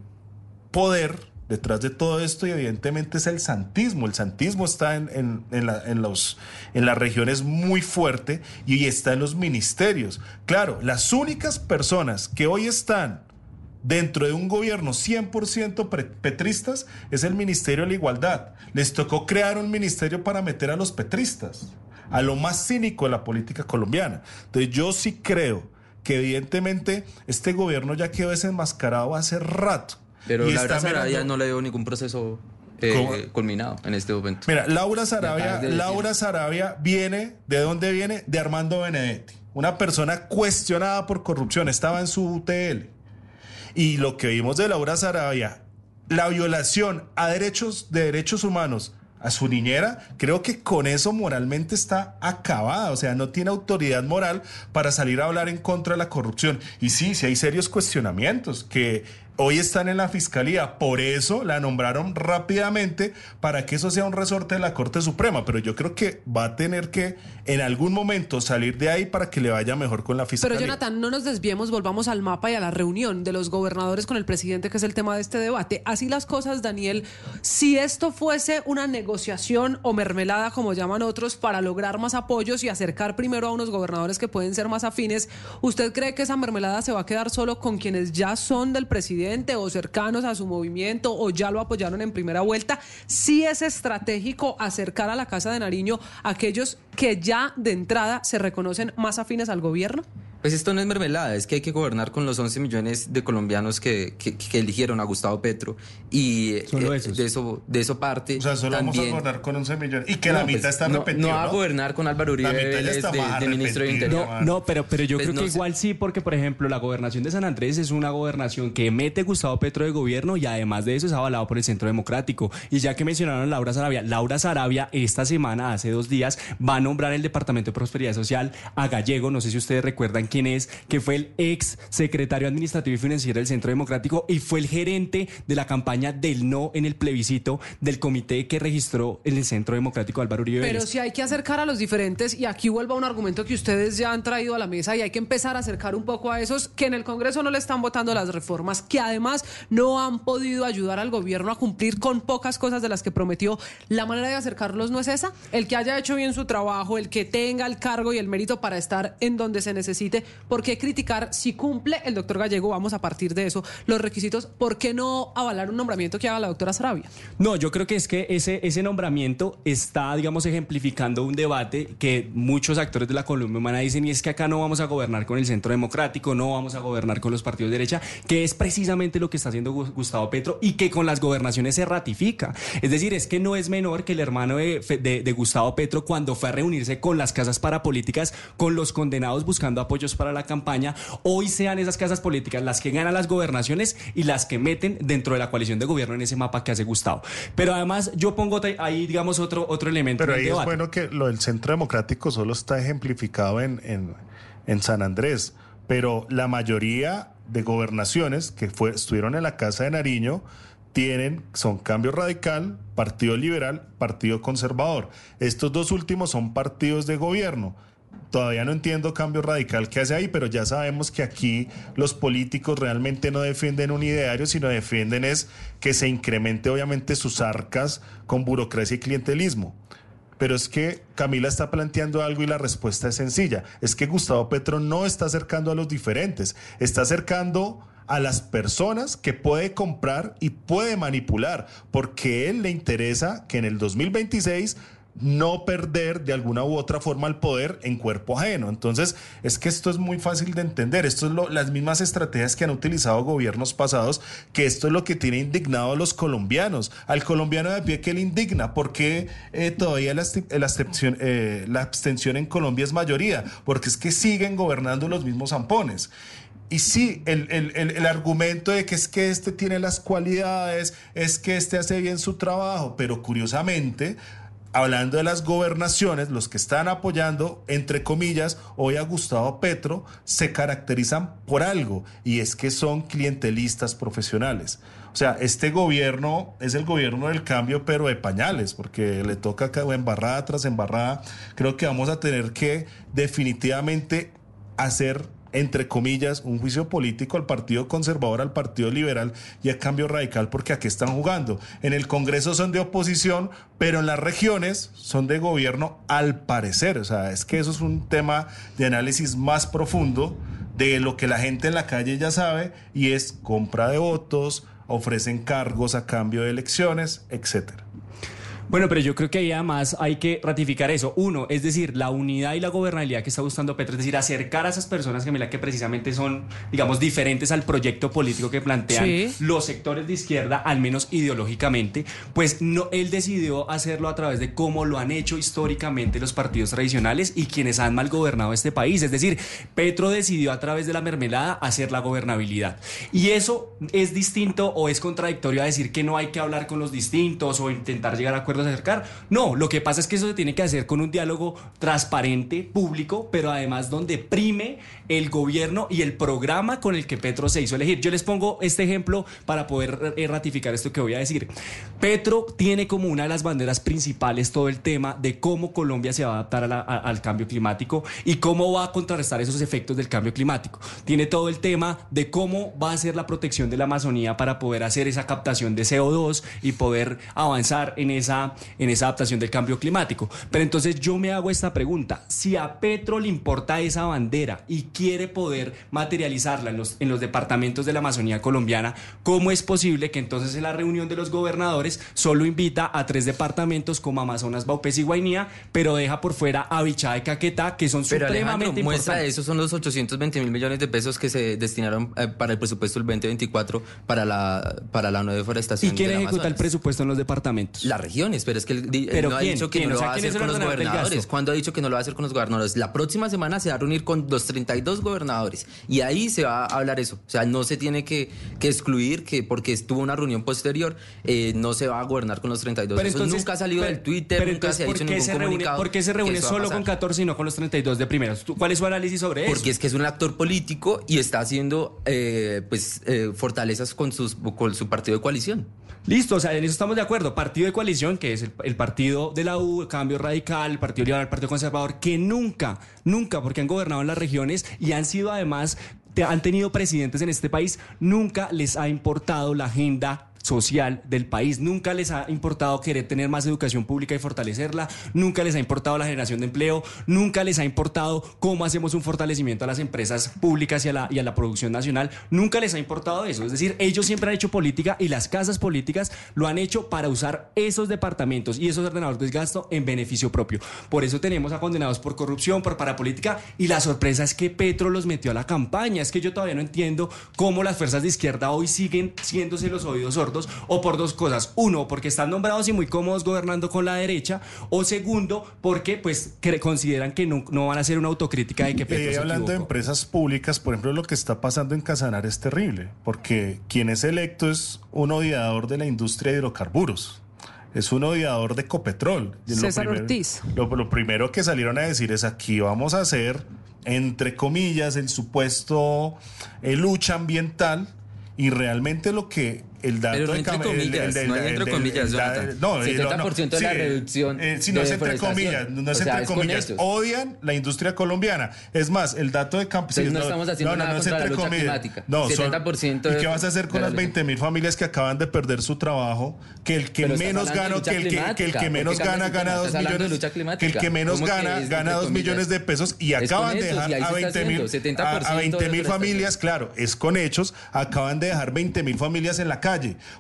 poder detrás de todo esto y evidentemente es el santismo. El santismo está en, en- en la- los, en las regiones muy fuerte y está en los ministerios. Claro, las únicas personas que hoy están dentro de un gobierno 100% pre- petristas es el Ministerio de la Igualdad. Les tocó crear un ministerio para meter a los petristas, a lo más cínico de la política colombiana. Entonces yo sí creo que evidentemente este gobierno ya quedó desenmascarado hace rato. Pero Y Laura está Sarabia no le dio ningún proceso eh, culminado en este momento. Mira, Laura Sarabia. Laura Sarabia viene, ¿de dónde viene? De Armando Benedetti, una persona cuestionada por corrupción, estaba en su UTL. Y lo que vimos de Laura Sarabia, la violación a derechos de derechos humanos a su niñera, creo que con eso moralmente está acabada, o sea, no tiene autoridad moral para salir a hablar en contra de la corrupción. Y sí, sí hay serios cuestionamientos que hoy están en la fiscalía, por eso la nombraron rápidamente para que eso sea un resorte de la Corte Suprema, pero yo creo que va a tener que en algún momento salir de ahí para que le vaya mejor con la fiscalía. Pero Jonathan, no nos desviemos, volvamos al mapa y a la reunión de los gobernadores con el presidente, que es el tema de este debate. Así las cosas, Daniel, si esto fuese una negociación o mermelada, como llaman otros, para lograr más apoyos y acercar primero a unos gobernadores que pueden ser más afines, ¿usted cree que esa mermelada se va a quedar solo con quienes ya son del presidente o cercanos a su movimiento o ya lo apoyaron en primera vuelta? Sí es estratégico acercar a la Casa de Nariño a aquellos que ya de entrada se reconocen más afines al gobierno. Pues esto no es mermelada, es que hay que gobernar con los 11 millones de colombianos que, que- que eligieron a Gustavo Petro. Y Solo eh, de eso de eso parte. O sea, solo vamos a también- gobernar con 11 millones. Y que la No, mitad pues, está no. No va a gobernar con Álvaro Uribe La mitad Vélez de, de ministro de Interior. No, no, pero, pero yo Pues creo no que sé. igual sí, porque por ejemplo la gobernación de San Andrés es una gobernación que mete Gustavo Petro de gobierno y además de eso es avalado por el Centro Democrático. Y ya que mencionaron a Laura Sarabia, Laura Sarabia esta semana, hace dos días, va a nombrar el Departamento de Prosperidad Social a Gallego, no sé si ustedes recuerdan quién es, que fue el ex secretario administrativo y financiero del Centro Democrático y fue el gerente de la campaña del no en el plebiscito del comité que registró en el Centro Democrático Álvaro Uribe Pero si hay que acercar a los diferentes, y aquí vuelva un argumento que ustedes ya han traído a la mesa, y hay que empezar a acercar un poco a esos que en el Congreso no le están votando las reformas, que además no han podido ayudar al gobierno a cumplir con pocas cosas de las que prometió. La manera de acercarlos no es esa. El que haya hecho bien su trabajo, el que tenga el cargo y el mérito para estar en donde se necesite, ¿por qué criticar si cumple el doctor Gallego? Vamos a partir de eso, los requisitos, ¿por qué no avalar un nombramiento que haga la doctora Sarabia? No, yo creo que es que ese, ese nombramiento está, digamos, ejemplificando un debate que muchos actores de la Colombia Humana dicen y es que acá no vamos a gobernar con el centro democrático, no vamos a gobernar con los partidos de derecha, que es precisamente lo que está haciendo Gu- Gustavo Petro y que con las gobernaciones se ratifica. Es decir, es que no es menor que el hermano de- de Gustavo Petro cuando fue a reunirse con las casas parapolíticas, con los condenados buscando apoyos para la campaña, hoy sean esas casas políticas las que ganan las gobernaciones y las que meten dentro de la coalición de gobierno en ese mapa que hace Gustavo. Pero además yo pongo ahí, digamos, otro, otro elemento Pero ahí es debate. bueno que lo del centro democrático solo está ejemplificado en, en, en San Andrés, pero la mayoría de gobernaciones que fue, estuvieron en la Casa de Nariño tienen, son Cambio Radical, Partido Liberal, Partido Conservador. Estos dos últimos son partidos de gobierno. Todavía no entiendo cambio radical que hace ahí, pero ya sabemos que aquí los políticos realmente no defienden un ideario, sino defienden es que se incremente obviamente sus arcas con burocracia y clientelismo. Pero es que Camila está planteando algo y la respuesta es sencilla. Es que Gustavo Petro no está acercando a los diferentes, está acercando a las personas que puede comprar y puede manipular, porque él le interesa que en el 2026 no perder de alguna u otra forma el poder en cuerpo ajeno. Entonces, es que esto es muy fácil de entender. Esto es las mismas estrategias que han utilizado gobiernos pasados, que esto es lo que tiene indignado a los colombianos. Al colombiano de pie que le indigna, porque eh, todavía la, eh, la abstención en Colombia es mayoría, porque es que siguen gobernando los mismos zampones. Y sí, el, el, el, el, argumento de que es que este tiene las cualidades, es que este hace bien su trabajo, pero curiosamente hablando de las gobernaciones, los que están apoyando, entre comillas, hoy a Gustavo Petro, se caracterizan por algo, y es que son clientelistas profesionales. O sea, este gobierno es el gobierno del cambio, pero de pañales, porque le toca embarrada tras embarrada. Creo que vamos a tener que definitivamente hacer entre comillas, un juicio político al Partido Conservador, al Partido Liberal y a Cambio Radical, porque aquí están jugando. En el Congreso son de oposición, pero en las regiones son de gobierno al parecer. O sea, es que eso es un tema de análisis más profundo de lo que la gente en la calle ya sabe y es compra de votos, ofrecen cargos a cambio de elecciones, etcétera. Bueno, pero yo creo que ahí además hay que ratificar eso. Uno, es decir, la unidad y la gobernabilidad que está buscando Petro, es decir, acercar a esas personas que, que precisamente son, digamos, diferentes al proyecto político que plantean sí. los sectores de izquierda, al menos ideológicamente, pues no, él decidió hacerlo a través de cómo lo han hecho históricamente los partidos tradicionales y quienes han mal gobernado este país. Es decir, Petro decidió a través de la mermelada hacer la gobernabilidad. Y eso es distinto o es contradictorio a decir que no hay que hablar con los distintos o intentar llegar a acuerdos acercar. No, lo que pasa es que eso se tiene que hacer con un diálogo transparente, público, pero además donde prime el gobierno y el programa con el que Petro se hizo elegir. Yo les pongo este ejemplo para poder eh, ratificar esto que voy a decir. Petro tiene como una de las banderas principales todo el tema de cómo Colombia se va a adaptar a la, al cambio climático y cómo va a contrarrestar esos efectos del cambio climático. Tiene todo el tema de cómo va a ser la protección de la Amazonía para poder hacer esa captación de CO2 y poder avanzar en esa en esa adaptación del cambio climático. Pero entonces yo me hago esta pregunta, si a Petro le importa esa bandera y quiere poder materializarla en los, en los departamentos de la Amazonía colombiana, ¿cómo es posible que entonces en la reunión de los gobernadores solo invita a tres departamentos como Amazonas, Baupés y Guainía, pero deja por fuera a Bichá y Caquetá, que son pero supremamente muestra de eso son los 820 mil millones de pesos que se destinaron eh, para el presupuesto del 2024 para la, para la no deforestación. ¿Y quién de ejecuta Amazonas. el presupuesto en los departamentos? Las pero es que él, ¿Pero no ha quién? dicho que ¿Quién? no O lo sea, va a ¿quién es hacer con los gobernadores. ¿Cuándo ha dicho que no lo va a hacer con los gobernadores? La próxima semana se va a reunir con los 32 gobernadores y ahí se va a hablar eso. O sea, no se tiene que, que excluir que porque estuvo una reunión posterior eh, no se va a gobernar con los 32. Pero eso entonces- nunca ha salido pero- del Twitter, pero nunca se ha dicho ¿por qué ningún se reúne, comunicado. ¿Por qué se reúne solo con 14 y no con los 32 de primeras? ¿Tú- ¿Cuál es su análisis sobre eso? Porque es que es un actor político y está haciendo eh, pues eh, fortalezas con, sus, con su partido de coalición. Listo, o sea, en eso estamos de acuerdo. Partido de coalición, que es el, partido de la U, Cambio Radical, el Partido Liberal, el Partido Conservador, que nunca, nunca, porque han gobernado en las regiones y han sido además, te- han tenido presidentes en este país, nunca les ha importado la agenda social del país. Nunca les ha importado querer tener más educación pública y fortalecerla, nunca les ha importado la generación de empleo, nunca les ha importado cómo hacemos un fortalecimiento a las empresas públicas y a la, y a la producción nacional, nunca les ha importado eso. Es decir, ellos siempre han hecho política y las casas políticas lo han hecho para usar esos departamentos y esos ordenadores de gasto en beneficio propio. Por eso tenemos a condenados por corrupción, por parapolítica y la sorpresa es que Petro los metió a la campaña. Es que yo todavía no entiendo cómo las fuerzas de izquierda hoy siguen siéndose los oídos sordos o por dos cosas. Uno, porque están nombrados y muy cómodos gobernando con la derecha o segundo, porque pues consideran que no, no van a hacer una autocrítica de que Petro Y se hablando de empresas públicas, por ejemplo, lo que está pasando en Casanar es terrible, porque quien es electo es un odiador de la industria de hidrocarburos. Es un odiador de Copetrol. Lo César primero- Ortiz. Lo, lo primero que salieron a decir es aquí vamos a hacer, entre comillas, el supuesto eh, lucha ambiental y realmente lo que el dato Pero no entre comillas, no entre comillas, no, eh, 70% de la reducción eh, si no es entre comillas, no es entre comillas. Odian la industria colombiana. Es más, el dato de campesinos. No estamos haciendo nada contra la lucha climática. No, son- 70% ¿Y qué vas a hacer con las lucha. 20 mil familias que acaban de perder su trabajo? Que el que menos gana, que el que, que el climática. que ¿Por menos gana, gana dos Estás hablando de millones. lucha Que el que menos ¿Cómo que gana, gana entre dos comillas? millones de pesos y acaban de dejar a se está 20 mil. haciendo, 70% A, a 20 mil deforestación. familias, claro, es con hechos, acaban de dejar 20 mil familias en la calle.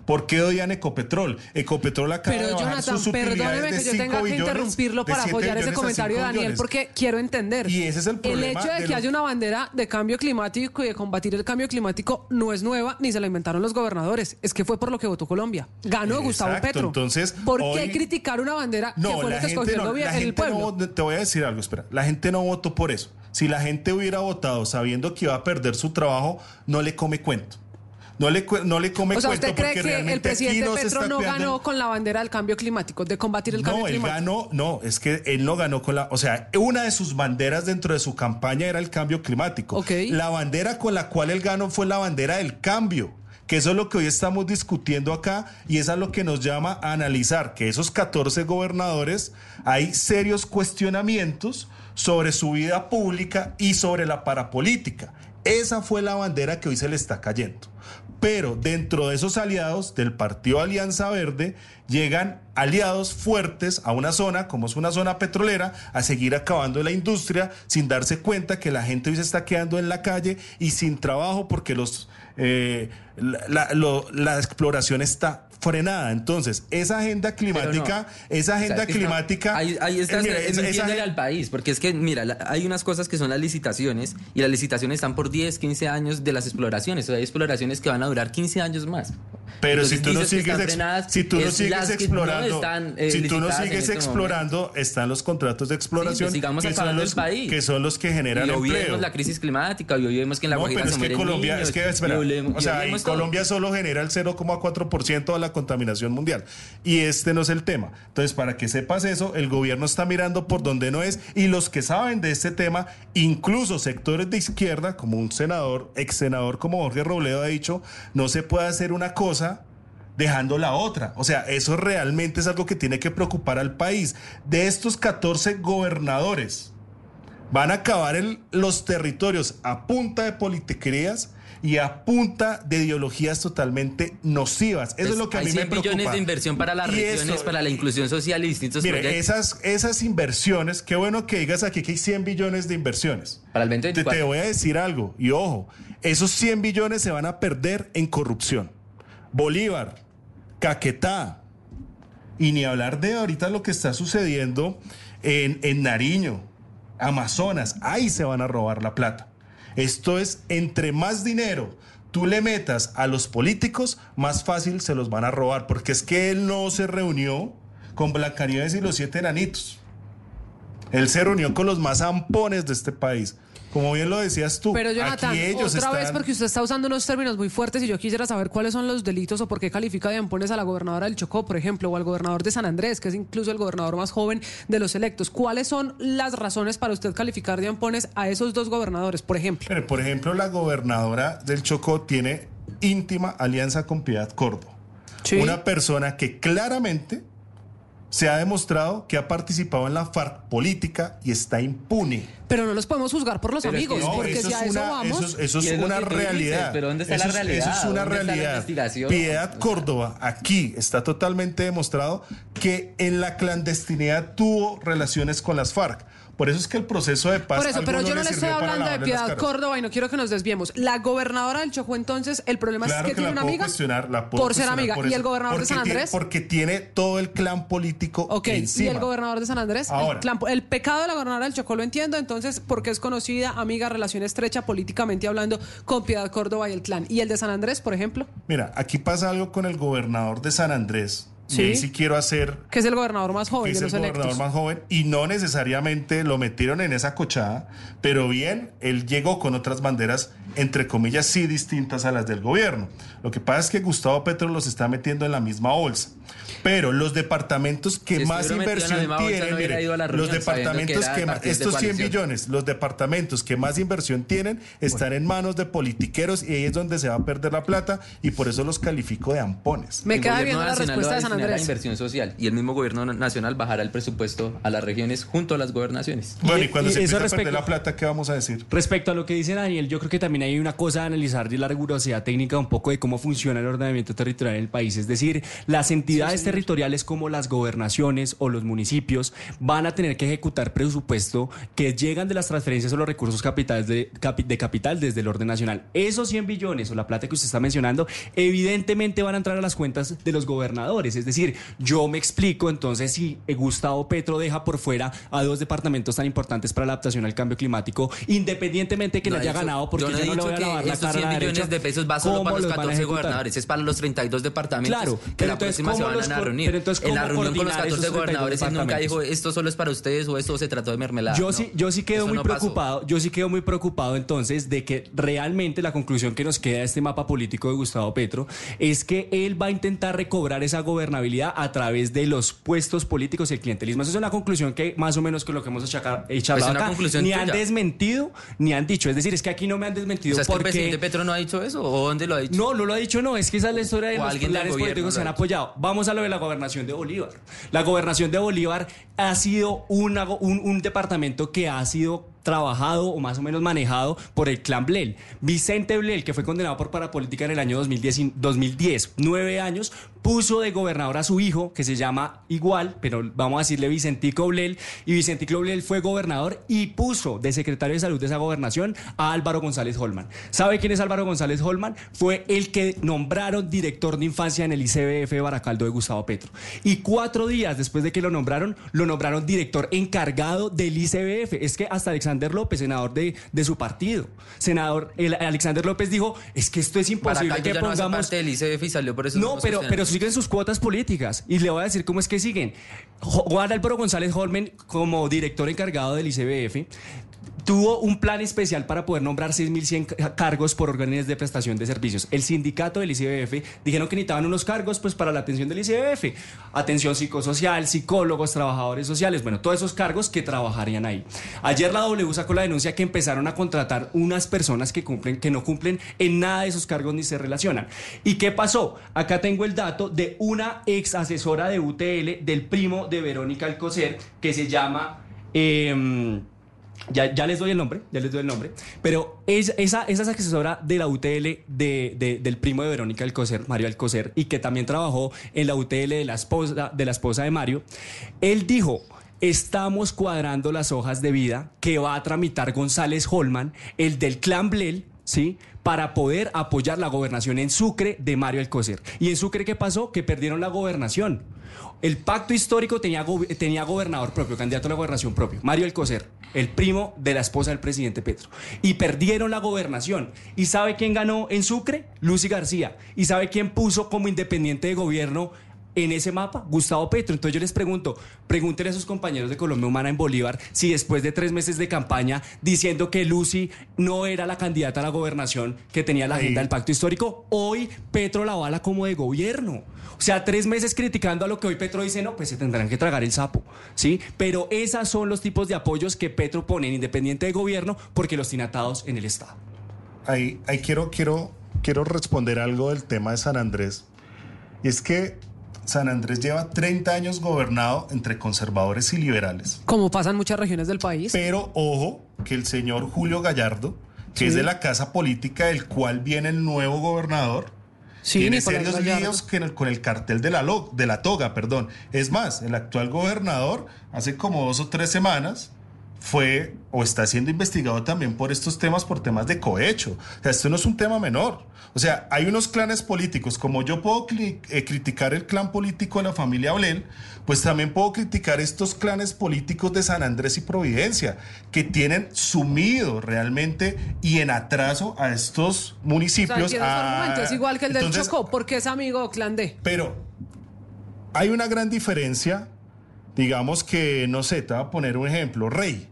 ¿Por qué odian Ecopetrol? Ecopetrol acaba Pero de bajar Jonathan, sus utilidades perdóneme de que yo 5 tenga que interrumpirlo para 7 apoyar ese comentario de 5 Daniel, porque quiero entender. Y ese es el problema hecho de, de que los- haya una bandera de cambio climático y de combatir el cambio climático no es nueva, ni se la inventaron los gobernadores. Es que fue por lo que votó Colombia. Ganó Gustavo Petro. entonces, ¿Por hoy- qué criticar una bandera que No, fue lo la que escogió el no, el gente pueblo? no, te voy a decir algo, espera, la gente no votó por eso. Si la gente hubiera votado sabiendo que iba a perder su trabajo, no le come cuento. No le, no le come o sea, ¿usted cree que el presidente Petro no ganó con la bandera del cambio climático, de combatir el cambio No, él climático? ganó, no, es que él no ganó con la, o sea, una de sus banderas dentro de su campaña era el cambio climático. La bandera con la cual él ganó fue la bandera del cambio, que eso es lo que hoy estamos discutiendo acá y eso es lo que nos llama a analizar que esos 14 gobernadores hay serios cuestionamientos sobre su vida pública y sobre la parapolítica. Esa fue la bandera que hoy se le está cayendo. Pero dentro de esos aliados del Partido Alianza Verde llegan aliados fuertes a una zona, como es una zona petrolera, a seguir acabando la industria sin darse cuenta que la gente hoy se está quedando en la calle y sin trabajo porque los, eh, la, la- lo- la exploración está frenada. Entonces, esa agenda climática, esa O sea, agenda es que está- climática... Ahí, ahí estás eh, mira, eh, esa- esa al país, porque es que, mira, la- hay unas cosas que son las licitaciones y las licitaciones están por 10, 15 años de las exploraciones. O sea, hay exploraciones que van a durar 15 años más. Pero si tú no que sigues, frenadas, si tú no es sigues que no explorando, están, eh, si tú no sigues este explorando, están los contratos de exploración Sí, pues sigamos que, son los, el país. que son los que generan y hoy empleo. la crisis climática, y hoy vemos que en la no, Guajira pero es se que mueren Colombia, niños, es que y espera, hoy vemos- o y sea, hoy en vemos todo. Colombia solo genera el 0,4% de la contaminación mundial y este no es el tema. Entonces, para que sepas eso, el gobierno está mirando por donde no es y los que saben de este tema, incluso sectores de izquierda, como un senador, ex senador como Jorge Robledo ha dicho, no se puede hacer una cosa dejando la otra. O sea, eso realmente es algo que tiene que preocupar al país. De estos 14 gobernadores, van a acabar el- los territorios a punta de politiquerías y a punta de ideologías totalmente nocivas. Eso es lo que a mí me 100 preocupa. billones de inversión para las Y regiones, eso- para la inclusión social y distintos Mire, proyectos. esas, esas inversiones, qué bueno que digas aquí que hay 100 billones de inversiones. Para el Te, 2024. te voy a decir algo, y ojo, esos 100 billones se van a perder en corrupción. Bolívar, Caquetá, y ni hablar de ahorita lo que está sucediendo en, en Nariño, Amazonas, ahí se van a robar la plata. Esto es, entre más dinero tú le metas a los políticos, más fácil se los van a robar, porque es que él no se reunió con Blancanieves y los siete enanitos. Él se reunió con los más ampones de este país. Como bien lo decías tú, Pero Jonathan, aquí ellos otra vez porque usted está usando unos términos muy fuertes y yo quisiera saber cuáles son los delitos o por qué califica de ampones a la gobernadora del Chocó, por ejemplo, o al gobernador de San Andrés, que es incluso el gobernador más joven de los electos. ¿Cuáles son las razones para usted calificar de ampones a esos dos gobernadores, por ejemplo? Por ejemplo, la gobernadora del Chocó tiene íntima alianza con Piedad Córdoba. Una persona que claramente se ha demostrado que ha participado en la FARC política y está impune. Pero no los podemos juzgar por los Pero es que amigos, no, porque eso si es a eso una- vamos... Eso, es una dices, realidad. pero ¿dónde está eso la es- realidad? Eso es una ¿Dónde está la realidad. Piedad Córdoba, aquí está totalmente demostrado que en la clandestinidad tuvo relaciones con las FARC. Por eso es que el proceso de paz. Por eso, pero yo no le estoy hablando de Piedad. Córdoba y no quiero que nos desviemos. La gobernadora del Chocó, entonces, el problema Claro es que, que tiene una amiga cuestionar, la por ser amiga. por ¿Y el gobernador de San tiene- Andrés? porque tiene todo el clan político Ok, encima. ¿y el gobernador de San Andrés? Ahora. El, clan- el pecado de la gobernadora del Chocó lo entiendo, entonces, porque es conocida, amiga, relación estrecha políticamente hablando con Piedad Córdoba y el clan. ¿Y el de San Andrés, por ejemplo? Mira, aquí pasa algo con el gobernador de San Andrés Sí. y ahí sí quiero hacer Que es el gobernador más joven que es de el gobernador más joven y no necesariamente lo metieron en esa cochada, pero bien, él llegó con otras banderas, entre comillas, sí distintas a las del gobierno. Lo que pasa es que Gustavo Petro los está metiendo en la misma bolsa. Pero los departamentos que Si más inversión tienen, no mire, los que departamentos que más, estos 100 coalición. billones, los departamentos que más inversión tienen están en manos de politiqueros y ahí es donde se va a perder la plata y por eso los califico de ampones. Me El queda viendo la respuesta de San destinar a Andrés. inversión social y el mismo gobierno nacional bajará el presupuesto a las regiones junto a las gobernaciones. Bueno, y cuando y se eso empiece a perder respecto- la plata, ¿qué vamos a decir? Respecto a lo que dice Daniel, yo creo que también hay una cosa a analizar de la rigurosidad técnica un poco de cómo funciona el ordenamiento territorial en el país. Es decir, las entidades territoriales como las gobernaciones o los municipios van a tener que ejecutar presupuesto que llegan de las transferencias o los recursos capitales de, capi- de capital desde el orden nacional. Esos 100 billones o la plata que usted está mencionando, evidentemente van a entrar a las cuentas de los gobernadores. Es decir, yo me explico entonces si Gustavo Petro deja por fuera a dos departamentos tan importantes para la adaptación al cambio climático, independientemente que No le haya dicho- ganado, porque yo no yo no le voy a lavar la cara a 100 la millones derecha. de pesos va solo ¿Cómo para los los van a 14 ejecutar? gobernadores, es para los 32 departamentos Claro, que pero la entonces, próxima se ¿cómo van los a reunir. pero entonces, en la ¿cómo reunión con los coordinar 14 esos 32 gobernadores él nunca dijo esto solo es para ustedes o esto se trató de mermelada. Yo No, sí, yo sí quedo muy pasó. preocupado, yo sí quedo muy preocupado entonces de que realmente la conclusión que nos queda de este mapa político de Gustavo Petro es que él va a intentar recobrar esa gobernabilidad a través de los puestos políticos y el clientelismo. Esa es una conclusión que más o menos con lo que hemos eh, charlado una acá, ni han tuya. desmentido ni han dicho. Es decir, es que aquí no me han O desmentido sea, es que el porque presidente Petro no ha dicho eso o dónde lo ha dicho. no, no lo ha dicho, no. Es que esa es la historia de O los gobierno políticos se han ha apoyado. Vamos a lo de la gobernación de Bolívar. La gobernación de Bolívar ha sido una go- un, un departamento que ha sido trabajado o más o menos manejado por el clan Blel. Vicente Blel, que fue condenado por parapolítica en el año 2010, y- 2010, nueve años, puso de gobernador a su hijo, que se llama igual, pero vamos a decirle Vicentico Blel, y Vicentico Blel fue gobernador y puso de secretario de salud de esa gobernación a Álvaro González Holman. ¿Sabe quién es Álvaro González Holman? Fue el que nombraron director de infancia en el ICBF Baracaldo de Gustavo Petro. Y cuatro días después de que lo nombraron, lo nombraron director encargado del ICBF. Es que hasta Alexander López, senador de, de su partido, senador el- Alexander López dijo, es que esto es imposible que no pongamos... parte del ICF y salió por eso. No, pero, pero siguen sus cuotas políticas. Y le voy a decir cómo es que siguen. Juan Álvaro González Holmen, como director encargado del ICBF, tuvo un plan especial para poder nombrar 6.100 ca- cargos por órdenes de prestación de servicios. El sindicato del ICBF dijeron que necesitaban unos cargos pues, para la atención del ICBF. Atención psicosocial, psicólogos, trabajadores sociales, bueno, todos esos cargos que trabajarían ahí. Ayer la W sacó la denuncia que empezaron a contratar unas personas que, cumplen, que no cumplen en nada de esos cargos ni se relacionan. ¿Y qué pasó? Acá tengo el dato de una ex asesora de UTL del primo de Verónica Alcocer que se llama... em, ya, les doy el nombre, ya les doy el nombre. Pero es- esa, esa es asesora de la UTL de- del primo de Verónica Alcocer, Mario Alcocer, y que también trabajó en la UTL de la esposa de, la esposa de Mario. Él dijo. Estamos cuadrando las hojas de vida que va a tramitar González Holman, el del clan Blel, ¿sí? Para poder apoyar la gobernación en Sucre de Mario Alcocer. ¿Y en Sucre qué pasó? Que perdieron la gobernación. El pacto histórico tenía, tenía gobernador propio, candidato a la gobernación propio, Mario Alcocer, el primo de la esposa del presidente Petro. Y perdieron la gobernación. ¿Y sabe quién ganó en Sucre? Lucy García. ¿Y sabe quién puso como independiente de gobierno en ese mapa? Gustavo Petro. Entonces yo les pregunto, pregúntenle a sus compañeros de Colombia Humana en Bolívar si después de tres meses de campaña diciendo que Lucy no era la candidata a la gobernación que tenía la Ahí. agenda del pacto histórico, hoy Petro la bala como de gobierno. O sea, tres meses criticando a lo que hoy Petro dice, no, pues se tendrán que tragar el sapo, ¿sí? Pero esos son los tipos de apoyos que Petro pone en independiente de gobierno porque los tiene atados en el Estado. Ahí, ahí quiero, quiero, quiero responder algo del tema de San Andrés. Y es que San Andrés lleva 30 años gobernado entre conservadores y liberales. Como pasa en muchas regiones del país. Pero ojo que el señor Julio Gallardo, que Sí. es de la casa política del cual viene el nuevo gobernador, Sí, tiene serios líos con el, cartel de la, de la toga, perdón. Es más, el actual gobernador hace como dos o tres semanas fue o está siendo investigado también por estos temas, por temas de cohecho. O sea, esto no es un tema menor. O sea, hay unos clanes políticos, como yo puedo eh, criticar el clan político de la familia Blel, pues también puedo criticar estos clanes políticos de San Andrés y Providencia, que tienen sumido realmente y en atraso a estos O municipios. sea, tiene su a- es igual que el del Entonces, Chocó, porque es amigo Clan D. Pero hay una gran diferencia, digamos que, no sé, te voy a poner un ejemplo, Rey.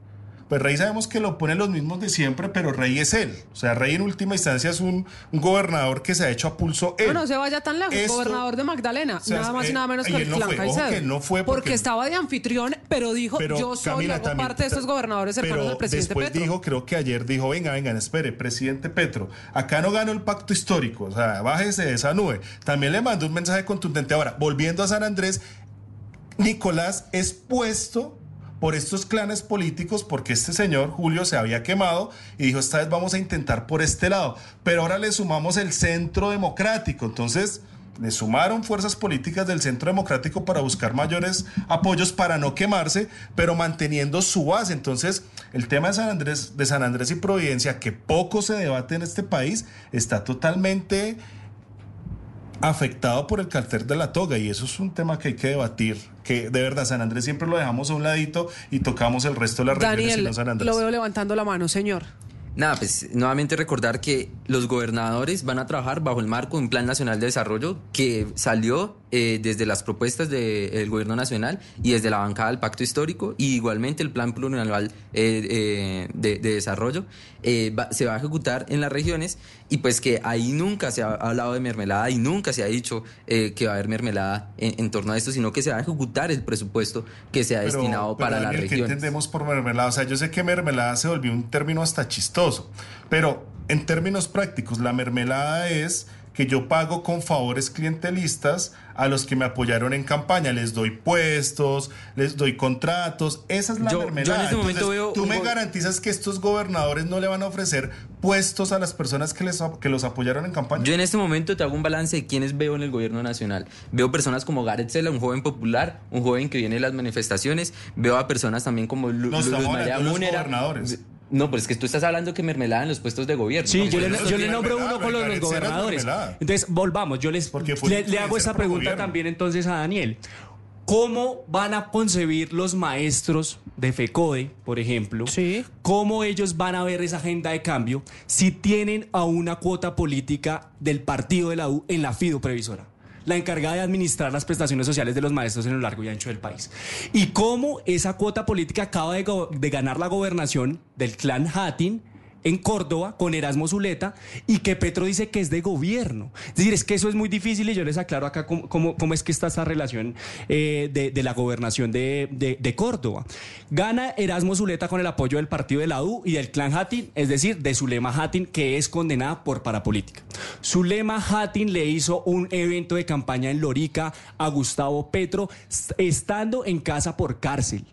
Pues Rey sabemos que lo ponen los mismos de siempre, pero Rey es él. O sea, Rey en última instancia es un, un gobernador que se ha hecho a pulso él. No, no se vaya tan lejos. Esto- gobernador de Magdalena. O sea, nada más y eh, nada menos que el no fue, Caicedo. que no fue porque... porque- estaba de anfitrión, pero dijo, Pero, yo soy, Camila, hago también- parte de estos gobernadores cercanos pero al presidente después Petro. dijo, creo que ayer dijo, venga, venga, espere, presidente Petro, acá no ganó el pacto histórico, o sea, bájese de esa nube. También le mandó un mensaje contundente. Ahora, volviendo a San Andrés, Nicolás es puesto por estos clanes políticos porque este señor Julio se había quemado y dijo esta vez vamos a intentar por este lado pero ahora le sumamos el centro democrático. Entonces le sumaron fuerzas políticas del centro democrático para buscar mayores apoyos para no quemarse pero manteniendo su base. Entonces el tema de San Andrés de San Andrés y Providencia que poco se debate en este país está totalmente afectado por el cartel de la toga. Y eso es un tema que hay que debatir que de verdad San Andrés siempre lo dejamos a un ladito y tocamos el resto de las regiones y no San Andrés. lo veo levantando la mano, señor. Nada, pues nuevamente recordar que los gobernadores van a trabajar bajo el marco de un Plan Nacional de Desarrollo que salió eh, desde las propuestas del Gobierno Nacional y desde la bancada del Pacto Histórico y igualmente el Plan Plurianual eh, eh, de, de Desarrollo eh, va- se va a ejecutar en las regiones y pues que ahí nunca se ha hablado de mermelada y nunca se ha dicho eh, que va a haber mermelada en, en torno a esto, sino que se va a ejecutar el presupuesto que se ha Pero- destinado pero, para las Daniel, ¿qué entendemos por mermelada? O sea, yo sé que mermelada se volvió un término hasta chistoso, pero en términos prácticos, la mermelada es que yo pago con favores clientelistas a los que me apoyaron en campaña. Les doy puestos, les doy contratos. Esa es la Yo- yo en este momento Entonces, veo tú me garantizas que estos gobernadores no le van a ofrecer puestos a las personas que, les, que los apoyaron en campaña. Yo en este momento te hago un balance de quienes veo en el gobierno nacional. Veo personas como Gareth Sela, un joven popular, un joven que viene de las manifestaciones. Veo a personas también como Lu- No, estamos María de los gobernadores. No, pero es que tú estás hablando que mermelada en los puestos de gobierno. Sí, No, yo le, yo le nombro uno con los, gobernadores. Entonces, volvamos, yo les le, le hago esa pregunta gobierno. también entonces a Daniel. ¿Cómo van a concebir los maestros de FECODE, por ejemplo? ¿Cómo ellos van a ver esa agenda de cambio si tienen a una cuota política del partido de la U en la FIDO previsora? La encargada de administrar las prestaciones sociales de los maestros en lo largo y ancho del país. Y cómo esa cuota política acaba de, ganar la gobernación del clan Hatin en Córdoba con Erasmo Zuleta y que Petro dice que es de gobierno. Es decir, es que eso es muy difícil y yo les aclaro acá cómo, cómo- es que está esta relación eh, de, de la gobernación de, de- de Córdoba. Gana Erasmo Zuleta con el apoyo del partido de la U y del clan Hatin, es decir, de Zulema Hatin, que es condenada por parapolítica. Zulema Hatin le hizo un evento de campaña en Lorica a Gustavo Petro estando en casa por cárcel.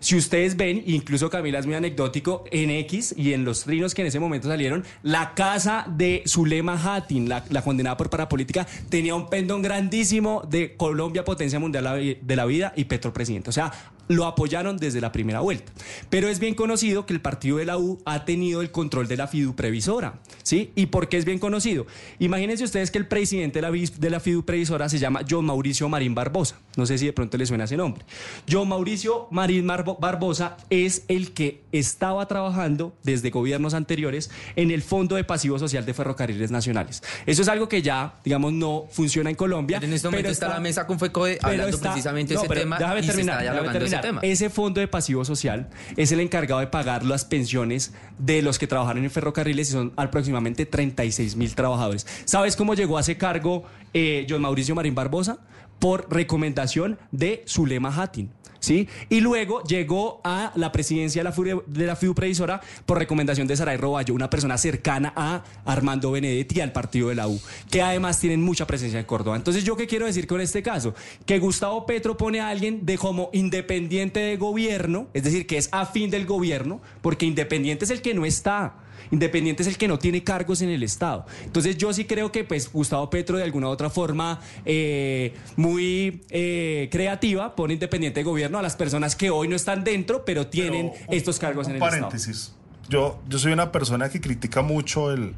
Si ustedes ven, incluso Camila es muy anecdótico, en X y en los trinos que en ese momento salieron, la casa de Zulema Hatin, la, la condenada por parapolítica, tenía un pendón grandísimo de Colombia, potencia mundial de la vida, y Petro presidente. O sea, lo apoyaron desde la primera vuelta. Pero es bien conocido que el partido de la U ha tenido el control de la FIDU previsora. ¿Sí? ¿Y por qué es bien conocido? Imagínense ustedes que el presidente de la, de la FIDU previsora se llama John Mauricio Marín Barbosa. No sé si de pronto le suena ese nombre. John Mauricio Marín Marbo- Barbosa es el que estaba trabajando desde gobiernos anteriores en el Fondo de Pasivo Social de Ferrocarriles Nacionales. Eso es algo que ya, digamos, no funciona en Colombia. Pero en este momento está, la mesa con FECODE hablando está- precisamente de no, ese tema déjame y se está ese terminar. tema. Ese fondo de pasivo social es el encargado de pagar las pensiones de los que trabajaron en ferrocarriles y son aproximadamente 36 mil trabajadores. ¿Sabes cómo llegó a ese cargo eh, John Mauricio Marín Barbosa? Por recomendación de Zulema Hatin. ¿Sí? Y luego llegó a la presidencia de la, FIU Previsora por recomendación de Saray Roballo, una persona cercana a Armando Benedetti y al partido de la U, que además tienen mucha presencia en Córdoba. Entonces, ¿yo qué quiero decir con este caso? Que Gustavo Petro pone a alguien de como independiente de gobierno, es decir, que es afín del gobierno, porque independiente es el que no está. Independiente es el que no tiene cargos en el Estado. Entonces yo sí creo que pues Gustavo Petro de alguna u otra forma eh, muy eh, creativa pone independiente de gobierno a las personas que hoy no están dentro, pero tienen estos cargos en un el paréntesis. Yo, yo soy una persona que critica mucho el,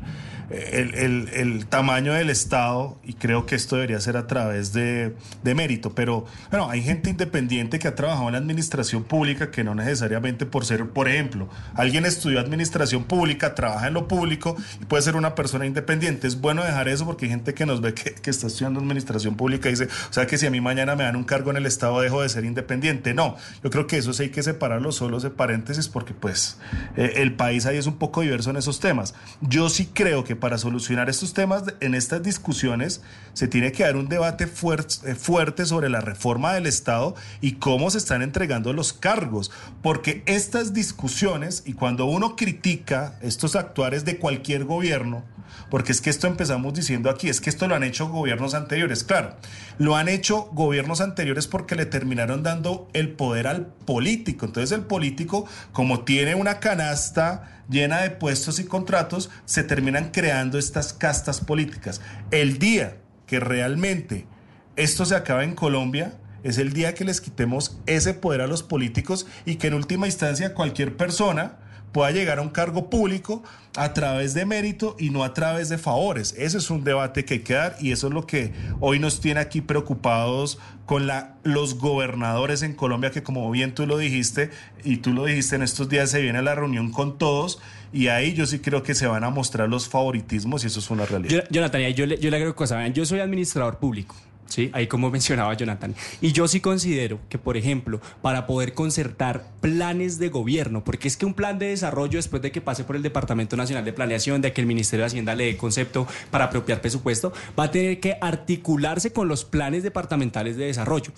el, el- tamaño del Estado y creo que esto debería ser a través de, de mérito. Pero bueno, hay gente independiente que ha trabajado en la administración pública que no necesariamente por ser, por ejemplo, alguien estudió administración pública, trabaja en lo público y puede ser una persona independiente. Es bueno dejar eso porque hay gente que nos ve que, que está estudiando administración pública y dice, o sea que si a mí mañana me dan un cargo en el Estado dejo de ser independiente. No, yo creo que eso sí hay que separarlo solo de paréntesis porque pues eh, el país ahí es un poco diverso en esos temas. Yo sí creo que para solucionar estos temas en estas discusiones se tiene que dar un debate fuer- eh, fuerte sobre la reforma del Estado y cómo se están entregando los cargos, porque estas discusiones y cuando uno critica estos actuares de cualquier gobierno, porque es que esto empezamos diciendo aquí, es que esto lo han hecho gobiernos anteriores, claro, lo han hecho gobiernos anteriores porque le terminaron dando el poder al político, entonces el político, como tiene una canasta llena de puestos y contratos, se terminan creando estas castas políticas. El día que realmente esto se acaba en Colombia, es el día que les quitemos ese poder a los políticos y que en última instancia cualquier persona pueda llegar a un cargo público a través de mérito y no a través de favores. Ese es un debate que hay que dar y eso es lo que hoy nos tiene aquí preocupados con la, los gobernadores en Colombia, que como bien tú lo dijiste y tú lo dijiste en estos días, se viene la reunión con todos y ahí yo sí creo que se van a mostrar los favoritismos y eso es una realidad. Yo- Jonathan, y ahí yo le, yo le agrego cosa. Yo soy administrador público. Sí, ahí como mencionaba Jonathan. Y yo sí considero que, por ejemplo, para poder concertar planes de gobierno, porque es que un plan de desarrollo después de que pase por el Departamento Nacional de Planeación, de que el Ministerio de Hacienda le dé concepto para apropiar presupuesto, va a tener que articularse con los planes departamentales de desarrollo.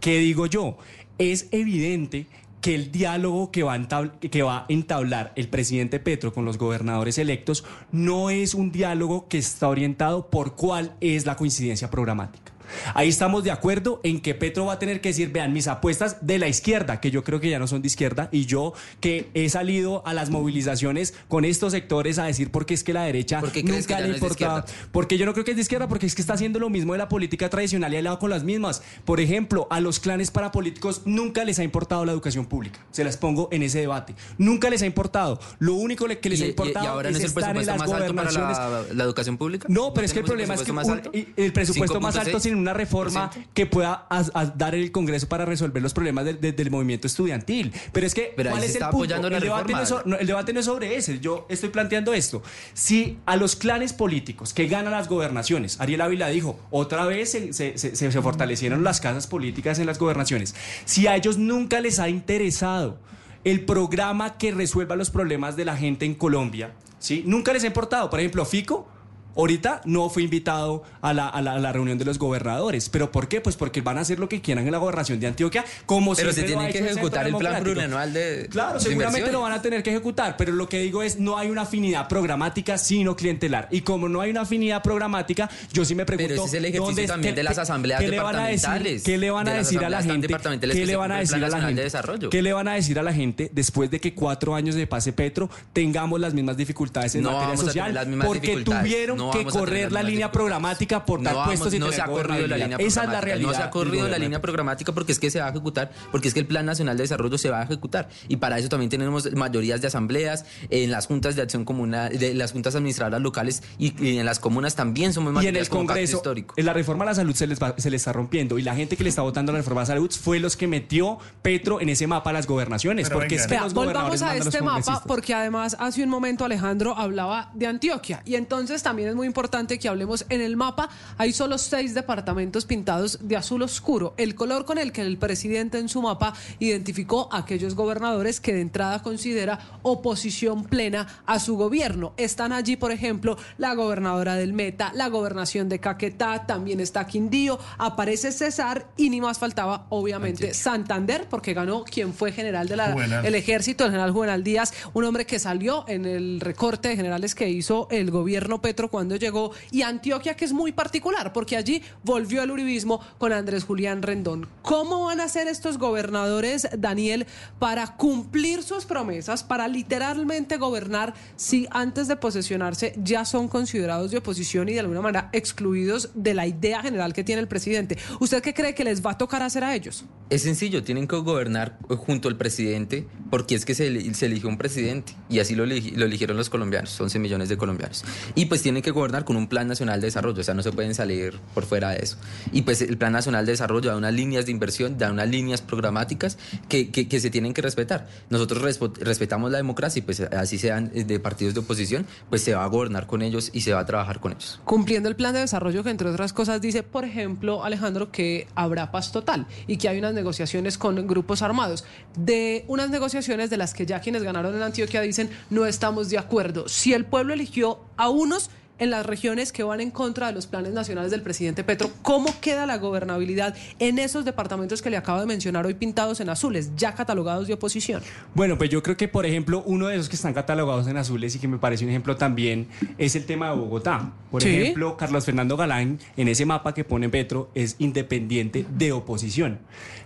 ¿Qué digo yo? Es evidente que el diálogo que va, a entablar el presidente Petro con los gobernadores electos no es un diálogo que está orientado por cuál es la coincidencia programática. Ahí estamos de acuerdo en que Petro va a tener que decir, vean, mis apuestas de la izquierda, que yo creo que ya no son de izquierda, y yo que he salido a las movilizaciones con estos sectores a decir porque es que la derecha ¿Por qué crees que nunca le no es izquierda? Porque yo no creo que es de izquierda, porque es que está haciendo lo mismo de la política tradicional y ha hablado con las mismas. Por ejemplo, a los clanes parapolíticos nunca les ha importado la educación pública. Se las pongo en ese debate. Nunca les ha importado. Lo único que les ¿Y, ha y- importado y ahora no es el estar en presupuesto las más alto para gobernaciones. la, la educación pública? No, pero es que el problema es que un- el presupuesto más alto 5.6%. sin una reforma que pueda as- as- dar el Congreso para resolver los problemas del- movimiento estudiantil. Pero es que, Pero ¿cuál es el punto? el, debate no es, reforma. so- no, el debate no es sobre ese. Yo estoy planteando esto. Si a los clanes políticos que ganan las gobernaciones, Ariel Ávila dijo, otra vez se, se- se- se fortalecieron las casas políticas en las gobernaciones. Si a ellos nunca les ha interesado el programa que resuelva los problemas de la gente en Colombia, ¿sí? Nunca les ha importado. Por ejemplo, Fico. Ahorita no fue invitado a la, a la- a la reunión de los gobernadores. ¿Pero por qué? Pues porque van a hacer lo que quieran en la gobernación de Antioquia, como Pero se siempre lo tiene ha que el ejecutar el plan plurianual de Claro, de seguramente lo van a tener que ejecutar, pero lo que digo es no hay una afinidad programática sino clientelar. Y como no hay una afinidad programática, yo sí me pregunto Pero ese es el ejercicio ¿dónde es- también de las qué- asambleas qué le van a decir- departamentales, ¿Qué le van a de decir a la gente? ¿Qué le van a decir a la de gente? Desarrollo. ¿Qué le van a decir a la gente después de que cuatro años de pase Petro tengamos las mismas dificultades en No materia social? tener las mismas porque dificultades. tuvieron No que vamos correr la línea programática por dar no, puestos vamos- y no tener se ha corrido la línea. Esa es la programática, realidad. No se ha corrido la línea programática porque es que se va a ejecutar, porque es que el Plan Nacional de Desarrollo se va a ejecutar. Y para eso también tenemos mayorías de asambleas, en las juntas de acción comunal, de las juntas administradoras locales y, y en las comunas también somos Y en mayorías el Congreso, histórico. en la reforma a la salud se les, va- se les está rompiendo. Y la gente que le está votando la reforma a la salud fue los que metió Petro en ese mapa a las gobernaciones. Pero porque es que los volvamos a este mapa porque además hace un momento Alejandro hablaba de Antioquia y entonces también es muy importante que hablemos en el mapa. Hay solo seis departamentos pintados de azul oscuro. El color con el que el presidente en su mapa identificó a aquellos gobernadores que de entrada considera oposición plena a su gobierno. Están allí por ejemplo la gobernadora del Meta la gobernación de Caquetá también está Quindío. Aparece César y ni más faltaba obviamente Santander porque ganó quien fue general de la Juvenal. el ejército, el general Juvenal Díaz, un hombre que salió en el recorte de generales que hizo el gobierno Petro cuando llegó, y Antioquia, que es muy particular, porque allí volvió el uribismo con Andrés Julián Rendón. ¿Cómo van a ser estos gobernadores, Daniel, para cumplir sus promesas, para literalmente gobernar si antes de posesionarse ya son considerados de oposición y de alguna manera excluidos de la idea general que tiene el presidente? ¿Usted qué cree que les va a tocar hacer a ellos? Es sencillo, tienen que gobernar junto al presidente porque es que se, se eligió un presidente y así lo, lo eligieron los colombianos, 11 millones de colombianos. Y pues tienen que gobernar con un plan nacional de desarrollo, o sea, no se pueden salir por fuera de eso. Y pues el plan nacional de desarrollo da unas líneas de inversión, da unas líneas programáticas que, que- se tienen que respetar. Nosotros respetamos la democracia y pues así sean eh, de partidos de oposición, pues se va a gobernar con ellos y se va a trabajar con ellos. cumpliendo el plan de desarrollo que entre otras cosas dice, por ejemplo, Alejandro, que habrá paz total y que hay unas negociaciones con grupos armados. De unas negociaciones de las que ya quienes ganaron en Antioquia dicen no estamos de acuerdo. Si el pueblo eligió a unos en las regiones que van en contra de los planes nacionales del presidente Petro, ¿cómo queda la gobernabilidad en esos departamentos que le acabo de mencionar hoy pintados en azules, ya catalogados de oposición? Bueno, pues yo creo que, por ejemplo, uno de esos que están catalogados en azules y que me parece un ejemplo también es el tema de Bogotá. Por Sí. ejemplo, Carlos Fernando Galán, en ese mapa que pone Petro, es independiente de oposición.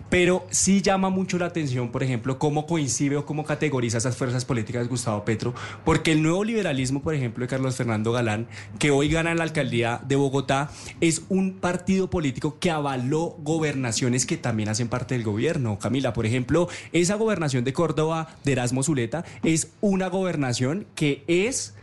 Pero sí llama mucho la atención, por ejemplo, cómo coincide o cómo categoriza esas fuerzas políticas Gustavo Petro, porque el nuevo liberalismo, por ejemplo, de Carlos Fernando Galán, que hoy gana la alcaldía de Bogotá, es un partido político que avaló gobernaciones que también hacen parte del gobierno. Camila, por ejemplo, esa gobernación de Córdoba de Erasmo Zuleta es una gobernación que es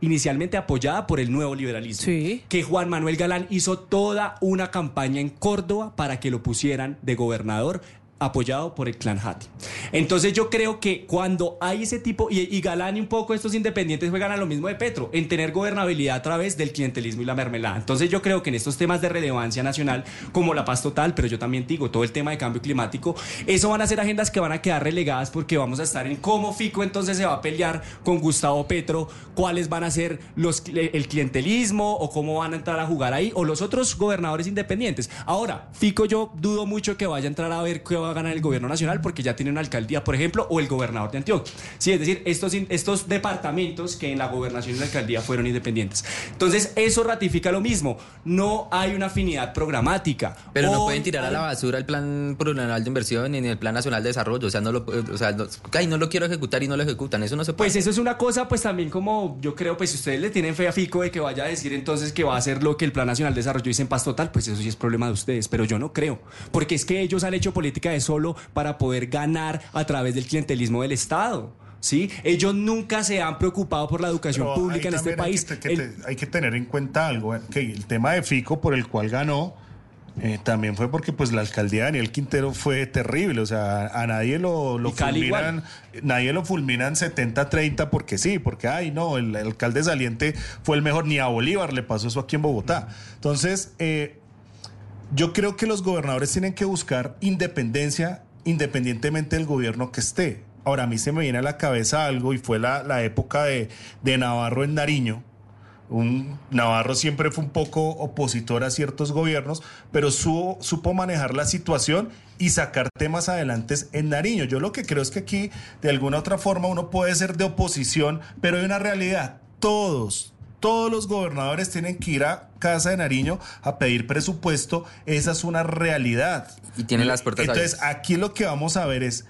inicialmente apoyada por el nuevo liberalismo. Que Juan Manuel Galán hizo toda una campaña en Córdoba para que lo pusieran de gobernador apoyado por el clan Hati. Entonces yo creo que cuando hay ese tipo, y, y Galán y un poco estos independientes juegan a lo mismo de Petro, en tener gobernabilidad a través del clientelismo y la mermelada. Entonces yo creo que en estos temas de relevancia nacional, como la paz total, pero yo también digo, todo el tema de cambio climático, eso van a ser agendas que van a quedar relegadas porque vamos a estar en cómo Fico entonces se va a pelear con Gustavo Petro, cuáles van a ser los, el clientelismo o cómo van a entrar a jugar ahí, o los otros gobernadores independientes. Ahora, Fico yo dudo mucho que vaya a entrar a ver qué va a ganar el gobierno nacional porque ya tiene una alcaldía, por ejemplo, o el gobernador de Antioquia. Sí, es decir, estos, departamentos que en la gobernación y la alcaldía fueron independientes. Entonces, eso ratifica lo mismo. No hay una afinidad programática. Pero no pueden tirar a la basura el plan plurianual de inversión ni el plan nacional de desarrollo. O sea, no lo, o sea, no, ay, no lo quiero ejecutar y no lo ejecutan. Eso no se puede. Pues eso es una cosa, pues también como yo creo, pues si ustedes le tienen fe a Fico de que vaya a decir entonces que va a hacer lo que el Plan Nacional de Desarrollo dice en paz total, pues eso sí es problema de ustedes, pero yo no creo, porque es que ellos han hecho política de solo para poder ganar a través del clientelismo del Estado. ¿Sí? Ellos nunca se han preocupado por la educación Pero pública en este hay país. que que hay que tener en cuenta algo, eh, que el tema de Fico por el cual ganó eh, también fue porque pues la alcaldía de Daniel Quintero fue terrible, o sea, a nadie lo, fulminan, nadie lo fulminan 70-30 porque sí, porque ay no, el, el alcalde saliente fue el mejor, ni a Bolívar le pasó eso aquí en Bogotá. Entonces, eh, yo creo que los gobernadores tienen que buscar independencia independientemente del gobierno que esté. Ahora, a mí se me viene a la cabeza algo y fue la, la época de, de Navarro en Nariño. Un, Navarro siempre fue un poco opositor a ciertos gobiernos, pero su- supo manejar la situación y sacar temas adelante en Nariño. Yo lo que creo es que aquí, de alguna otra forma, uno puede ser de oposición, pero hay una realidad. Todos, todos los gobernadores tienen que ir a Casa de Nariño a pedir presupuesto. Esa es una realidad. Y tienen las puertas Entonces, abiertas. aquí lo que vamos a ver es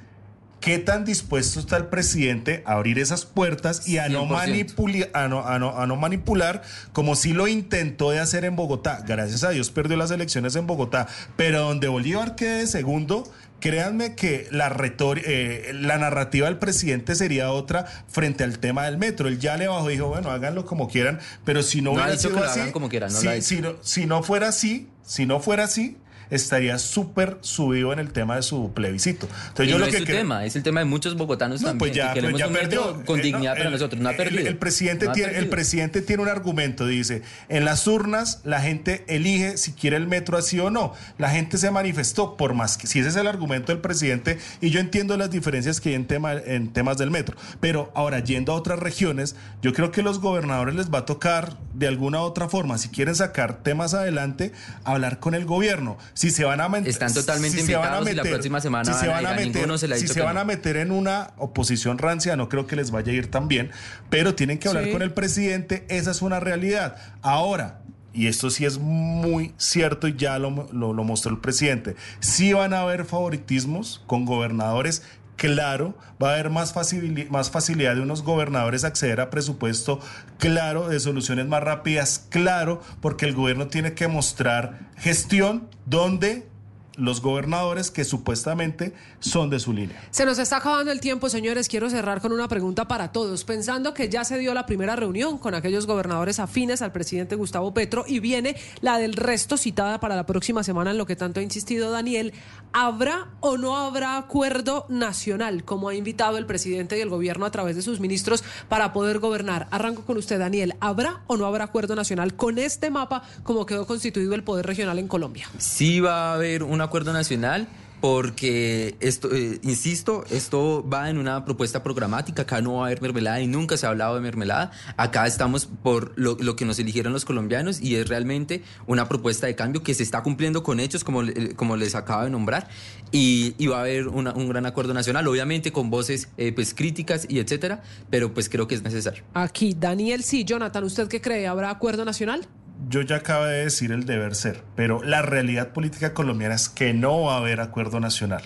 qué tan dispuesto está el presidente a abrir esas puertas y a no, 100%. manipuli- a no, a no- a no manipular como si lo intentó de hacer en Bogotá. Gracias a Dios perdió las elecciones en Bogotá, pero donde Bolívar quede de segundo, créanme que la, retor- eh, la narrativa del presidente sería otra frente al tema del metro. Él ya le bajó y dijo, bueno, háganlo como quieran, pero si no, No ha hubiera dicho sido que lo así, hagan como quieran, si- si no- si no fuera así, si no fuera así, estaría súper subido en el tema de su plebiscito. Entonces Y yo no lo es que su creo- tema, es el tema de muchos bogotanos no, también. pues ya, que pues queremos ya un metro con Eh, dignidad no, para el- nosotros. No ha el- perdido. El, presidente No tiene, el presidente tiene un argumento, dice, en las urnas la gente elige si quiere el metro así o no. La gente se manifestó por más que, si ese es el argumento del presidente, y yo entiendo las diferencias que hay en, tema, en temas del metro. Pero ahora, yendo a otras regiones, yo creo que los gobernadores les va a tocar de alguna u otra forma, si quieren sacar temas adelante, hablar con el gobierno. Si se van a meter, Están totalmente se van a invitados y la próxima semana si van se a van a a meter, se si se van no. a meter en una oposición rancia, no creo que les vaya a ir tan bien, pero tienen que hablar Sí. con el presidente, esa es una realidad. Ahora, y esto sí es muy cierto y ya lo, lo- lo mostró el presidente, sí van a haber favoritismos con gobernadores. Claro, va a haber más, facili- más facilidad de unos gobernadores acceder a presupuesto, claro, de soluciones más rápidas, claro, porque el gobierno tiene que mostrar gestión donde los gobernadores que supuestamente son de su línea. Se nos está acabando el tiempo, señores. Quiero cerrar con una pregunta para todos. Pensando que ya se dio la primera reunión con aquellos gobernadores afines al presidente Gustavo Petro y viene la del resto citada para la próxima semana en lo que tanto ha insistido Daniel, ¿habrá o no habrá acuerdo nacional como ha invitado el presidente y el gobierno a través de sus ministros para poder gobernar? Arranco con usted, Daniel. ¿Habrá o no habrá acuerdo nacional con este mapa como quedó constituido el poder regional en Colombia? Sí va a haber un acuerdo nacional porque esto, eh, insisto, esto va en una propuesta programática, acá no va a haber mermelada y nunca se ha hablado de mermelada, acá estamos por lo, que nos eligieron los colombianos y es realmente una propuesta de cambio que se está cumpliendo con hechos como, le- como les acabo de nombrar y, va a haber un gran acuerdo nacional, obviamente con voces eh, pues críticas y etcétera, pero pues creo que es necesario. Aquí, Daniel, sí. Jonathan, ¿usted qué cree? ¿Habrá acuerdo nacional? Yo ya acabo de decir el deber ser, pero la realidad política colombiana es que no va a haber acuerdo nacional.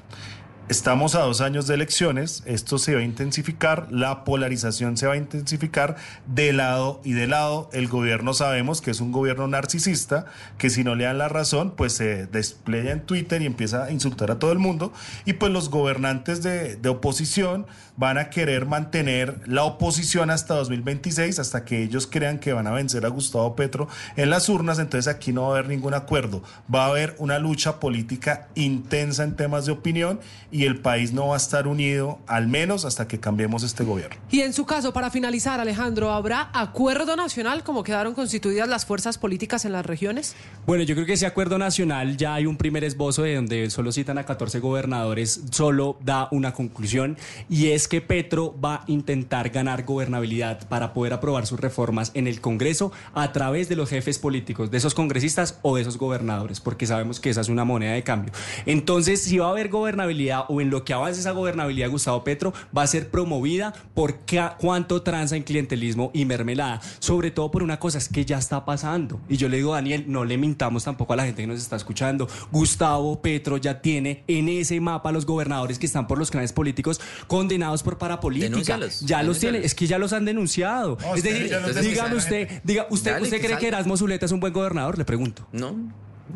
Estamos a dos años de elecciones, esto se va a intensificar, la polarización se va a intensificar de lado y de lado. El gobierno sabemos que es un gobierno narcisista, que si no le dan la razón, pues se despliega en Twitter y empieza a insultar a todo el mundo. Y pues los gobernantes de, de oposición van a querer mantener la oposición hasta 2026, hasta que ellos crean que van a vencer a Gustavo Petro en las urnas. Entonces aquí no va a haber ningún acuerdo. Va a haber una lucha política intensa en temas de opinión y el país no va a estar unido, al menos hasta que cambiemos este gobierno. Y en su caso, para finalizar, Alejandro, ¿habrá acuerdo nacional como quedaron constituidas las fuerzas políticas en las regiones? Bueno, yo creo que ese acuerdo nacional ya hay un primer esbozo de donde solo citan a 14 gobernadores, solo da una conclusión y es que Petro va a intentar ganar gobernabilidad para poder aprobar sus reformas en el Congreso a través de los jefes políticos, de esos congresistas o de esos gobernadores, porque sabemos que esa es una moneda de cambio. Entonces, si va a haber gobernabilidad o en lo que avance esa gobernabilidad Gustavo Petro, va a ser promovida por cuánto tranza en clientelismo y mermelada, sobre todo por una cosa, es que ya está pasando. Y yo le digo, Daniel, no le mintamos tampoco a la gente que nos está escuchando. Gustavo Petro ya tiene en ese mapa los gobernadores que están por los canales políticos condenados por parapolítica. Denúncialos, Ya los tiene, denúncialos. es que ya los han denunciado. No, es decir, Entonces, dígame usted, diga, ¿usted, Dale, usted que cree salga. que Erasmo Zuleta es un buen gobernador? Le pregunto. No,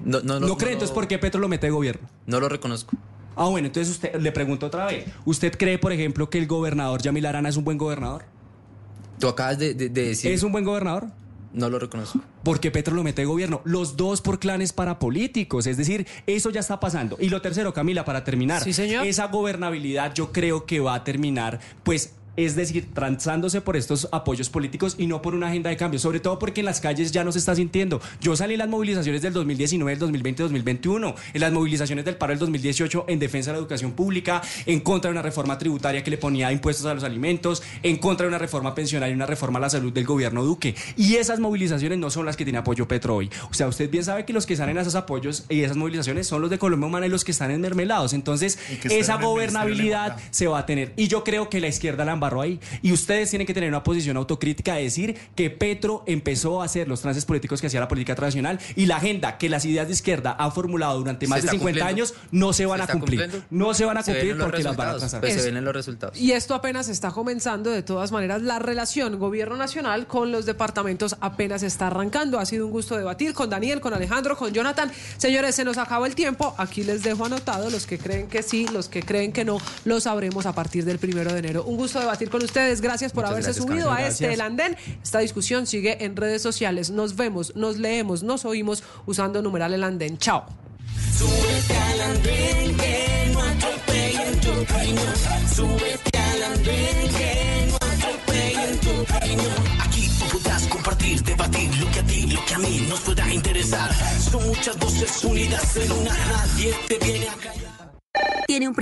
no, no, No, cree, entonces, ¿por qué Petro lo mete de gobierno? No lo reconozco. Ah, bueno, entonces usted le pregunto otra vez. ¿Usted cree, por ejemplo, que el gobernador Yamil Arana es un buen gobernador? Tú acabas de, de- de decir... ¿Es un buen gobernador? No lo reconozco. Porque Petro lo mete de gobierno. Los dos por clanes parapolíticos. Es decir, eso ya está pasando. Y lo tercero, Camila, para terminar. Sí, señor. Esa gobernabilidad yo creo que va a terminar, pues. Es decir, transándose por estos apoyos políticos y no por una agenda de cambio, sobre todo porque en las calles ya no se está sintiendo. Yo salí en las movilizaciones del 2019, del 2020, 2021, en las movilizaciones del paro del 2018 en defensa de la educación pública, en contra de una reforma tributaria que le ponía impuestos a los alimentos, en contra de una reforma pensionaria y una reforma a la salud del gobierno Duque. Y esas movilizaciones no son las que tiene apoyo Petro hoy. O sea, usted bien sabe que los que salen a esos apoyos y esas movilizaciones son los de Colombia Humana y los que están. Entonces, esa en el Ministerio de gobernabilidad se va a tener. Y yo creo que la izquierda la embarró ahí. Y ustedes tienen que tener una posición autocrítica de decir que Petro empezó a hacer los trances políticos que hacía la política tradicional y la agenda que las ideas de izquierda han formulado durante más de está 50 cumpliendo. años no se van Se a cumplir. cumpliendo. No se van a cumplir porque las van a transar. pues se ven en los resultados. Y esto apenas está comenzando, de todas maneras, la relación gobierno nacional con los departamentos apenas está arrancando. Ha sido un gusto debatir con Daniel, con Alejandro, con Jonathan. Señores, se nos acabó el tiempo. Aquí les dejo anotado los que creen que sí, los que creen que no, lo sabremos a partir del primero de enero. Un gusto debatir con ustedes. Gracias por Muchas haberse gracias, subido a este. El Andén. Esta discusión sigue en redes sociales. Nos vemos, nos leemos, nos oímos usando numeral El Andén. Chao. Súbete al andén que no atropellen tu opinión. Súbete al andén que no atropellen tu opinión. Aquí tú podrás compartir, debatir lo que a ti, lo que a mí nos pueda interesar. Son muchas voces unidas en una, nadie te viene a callar. Tiene un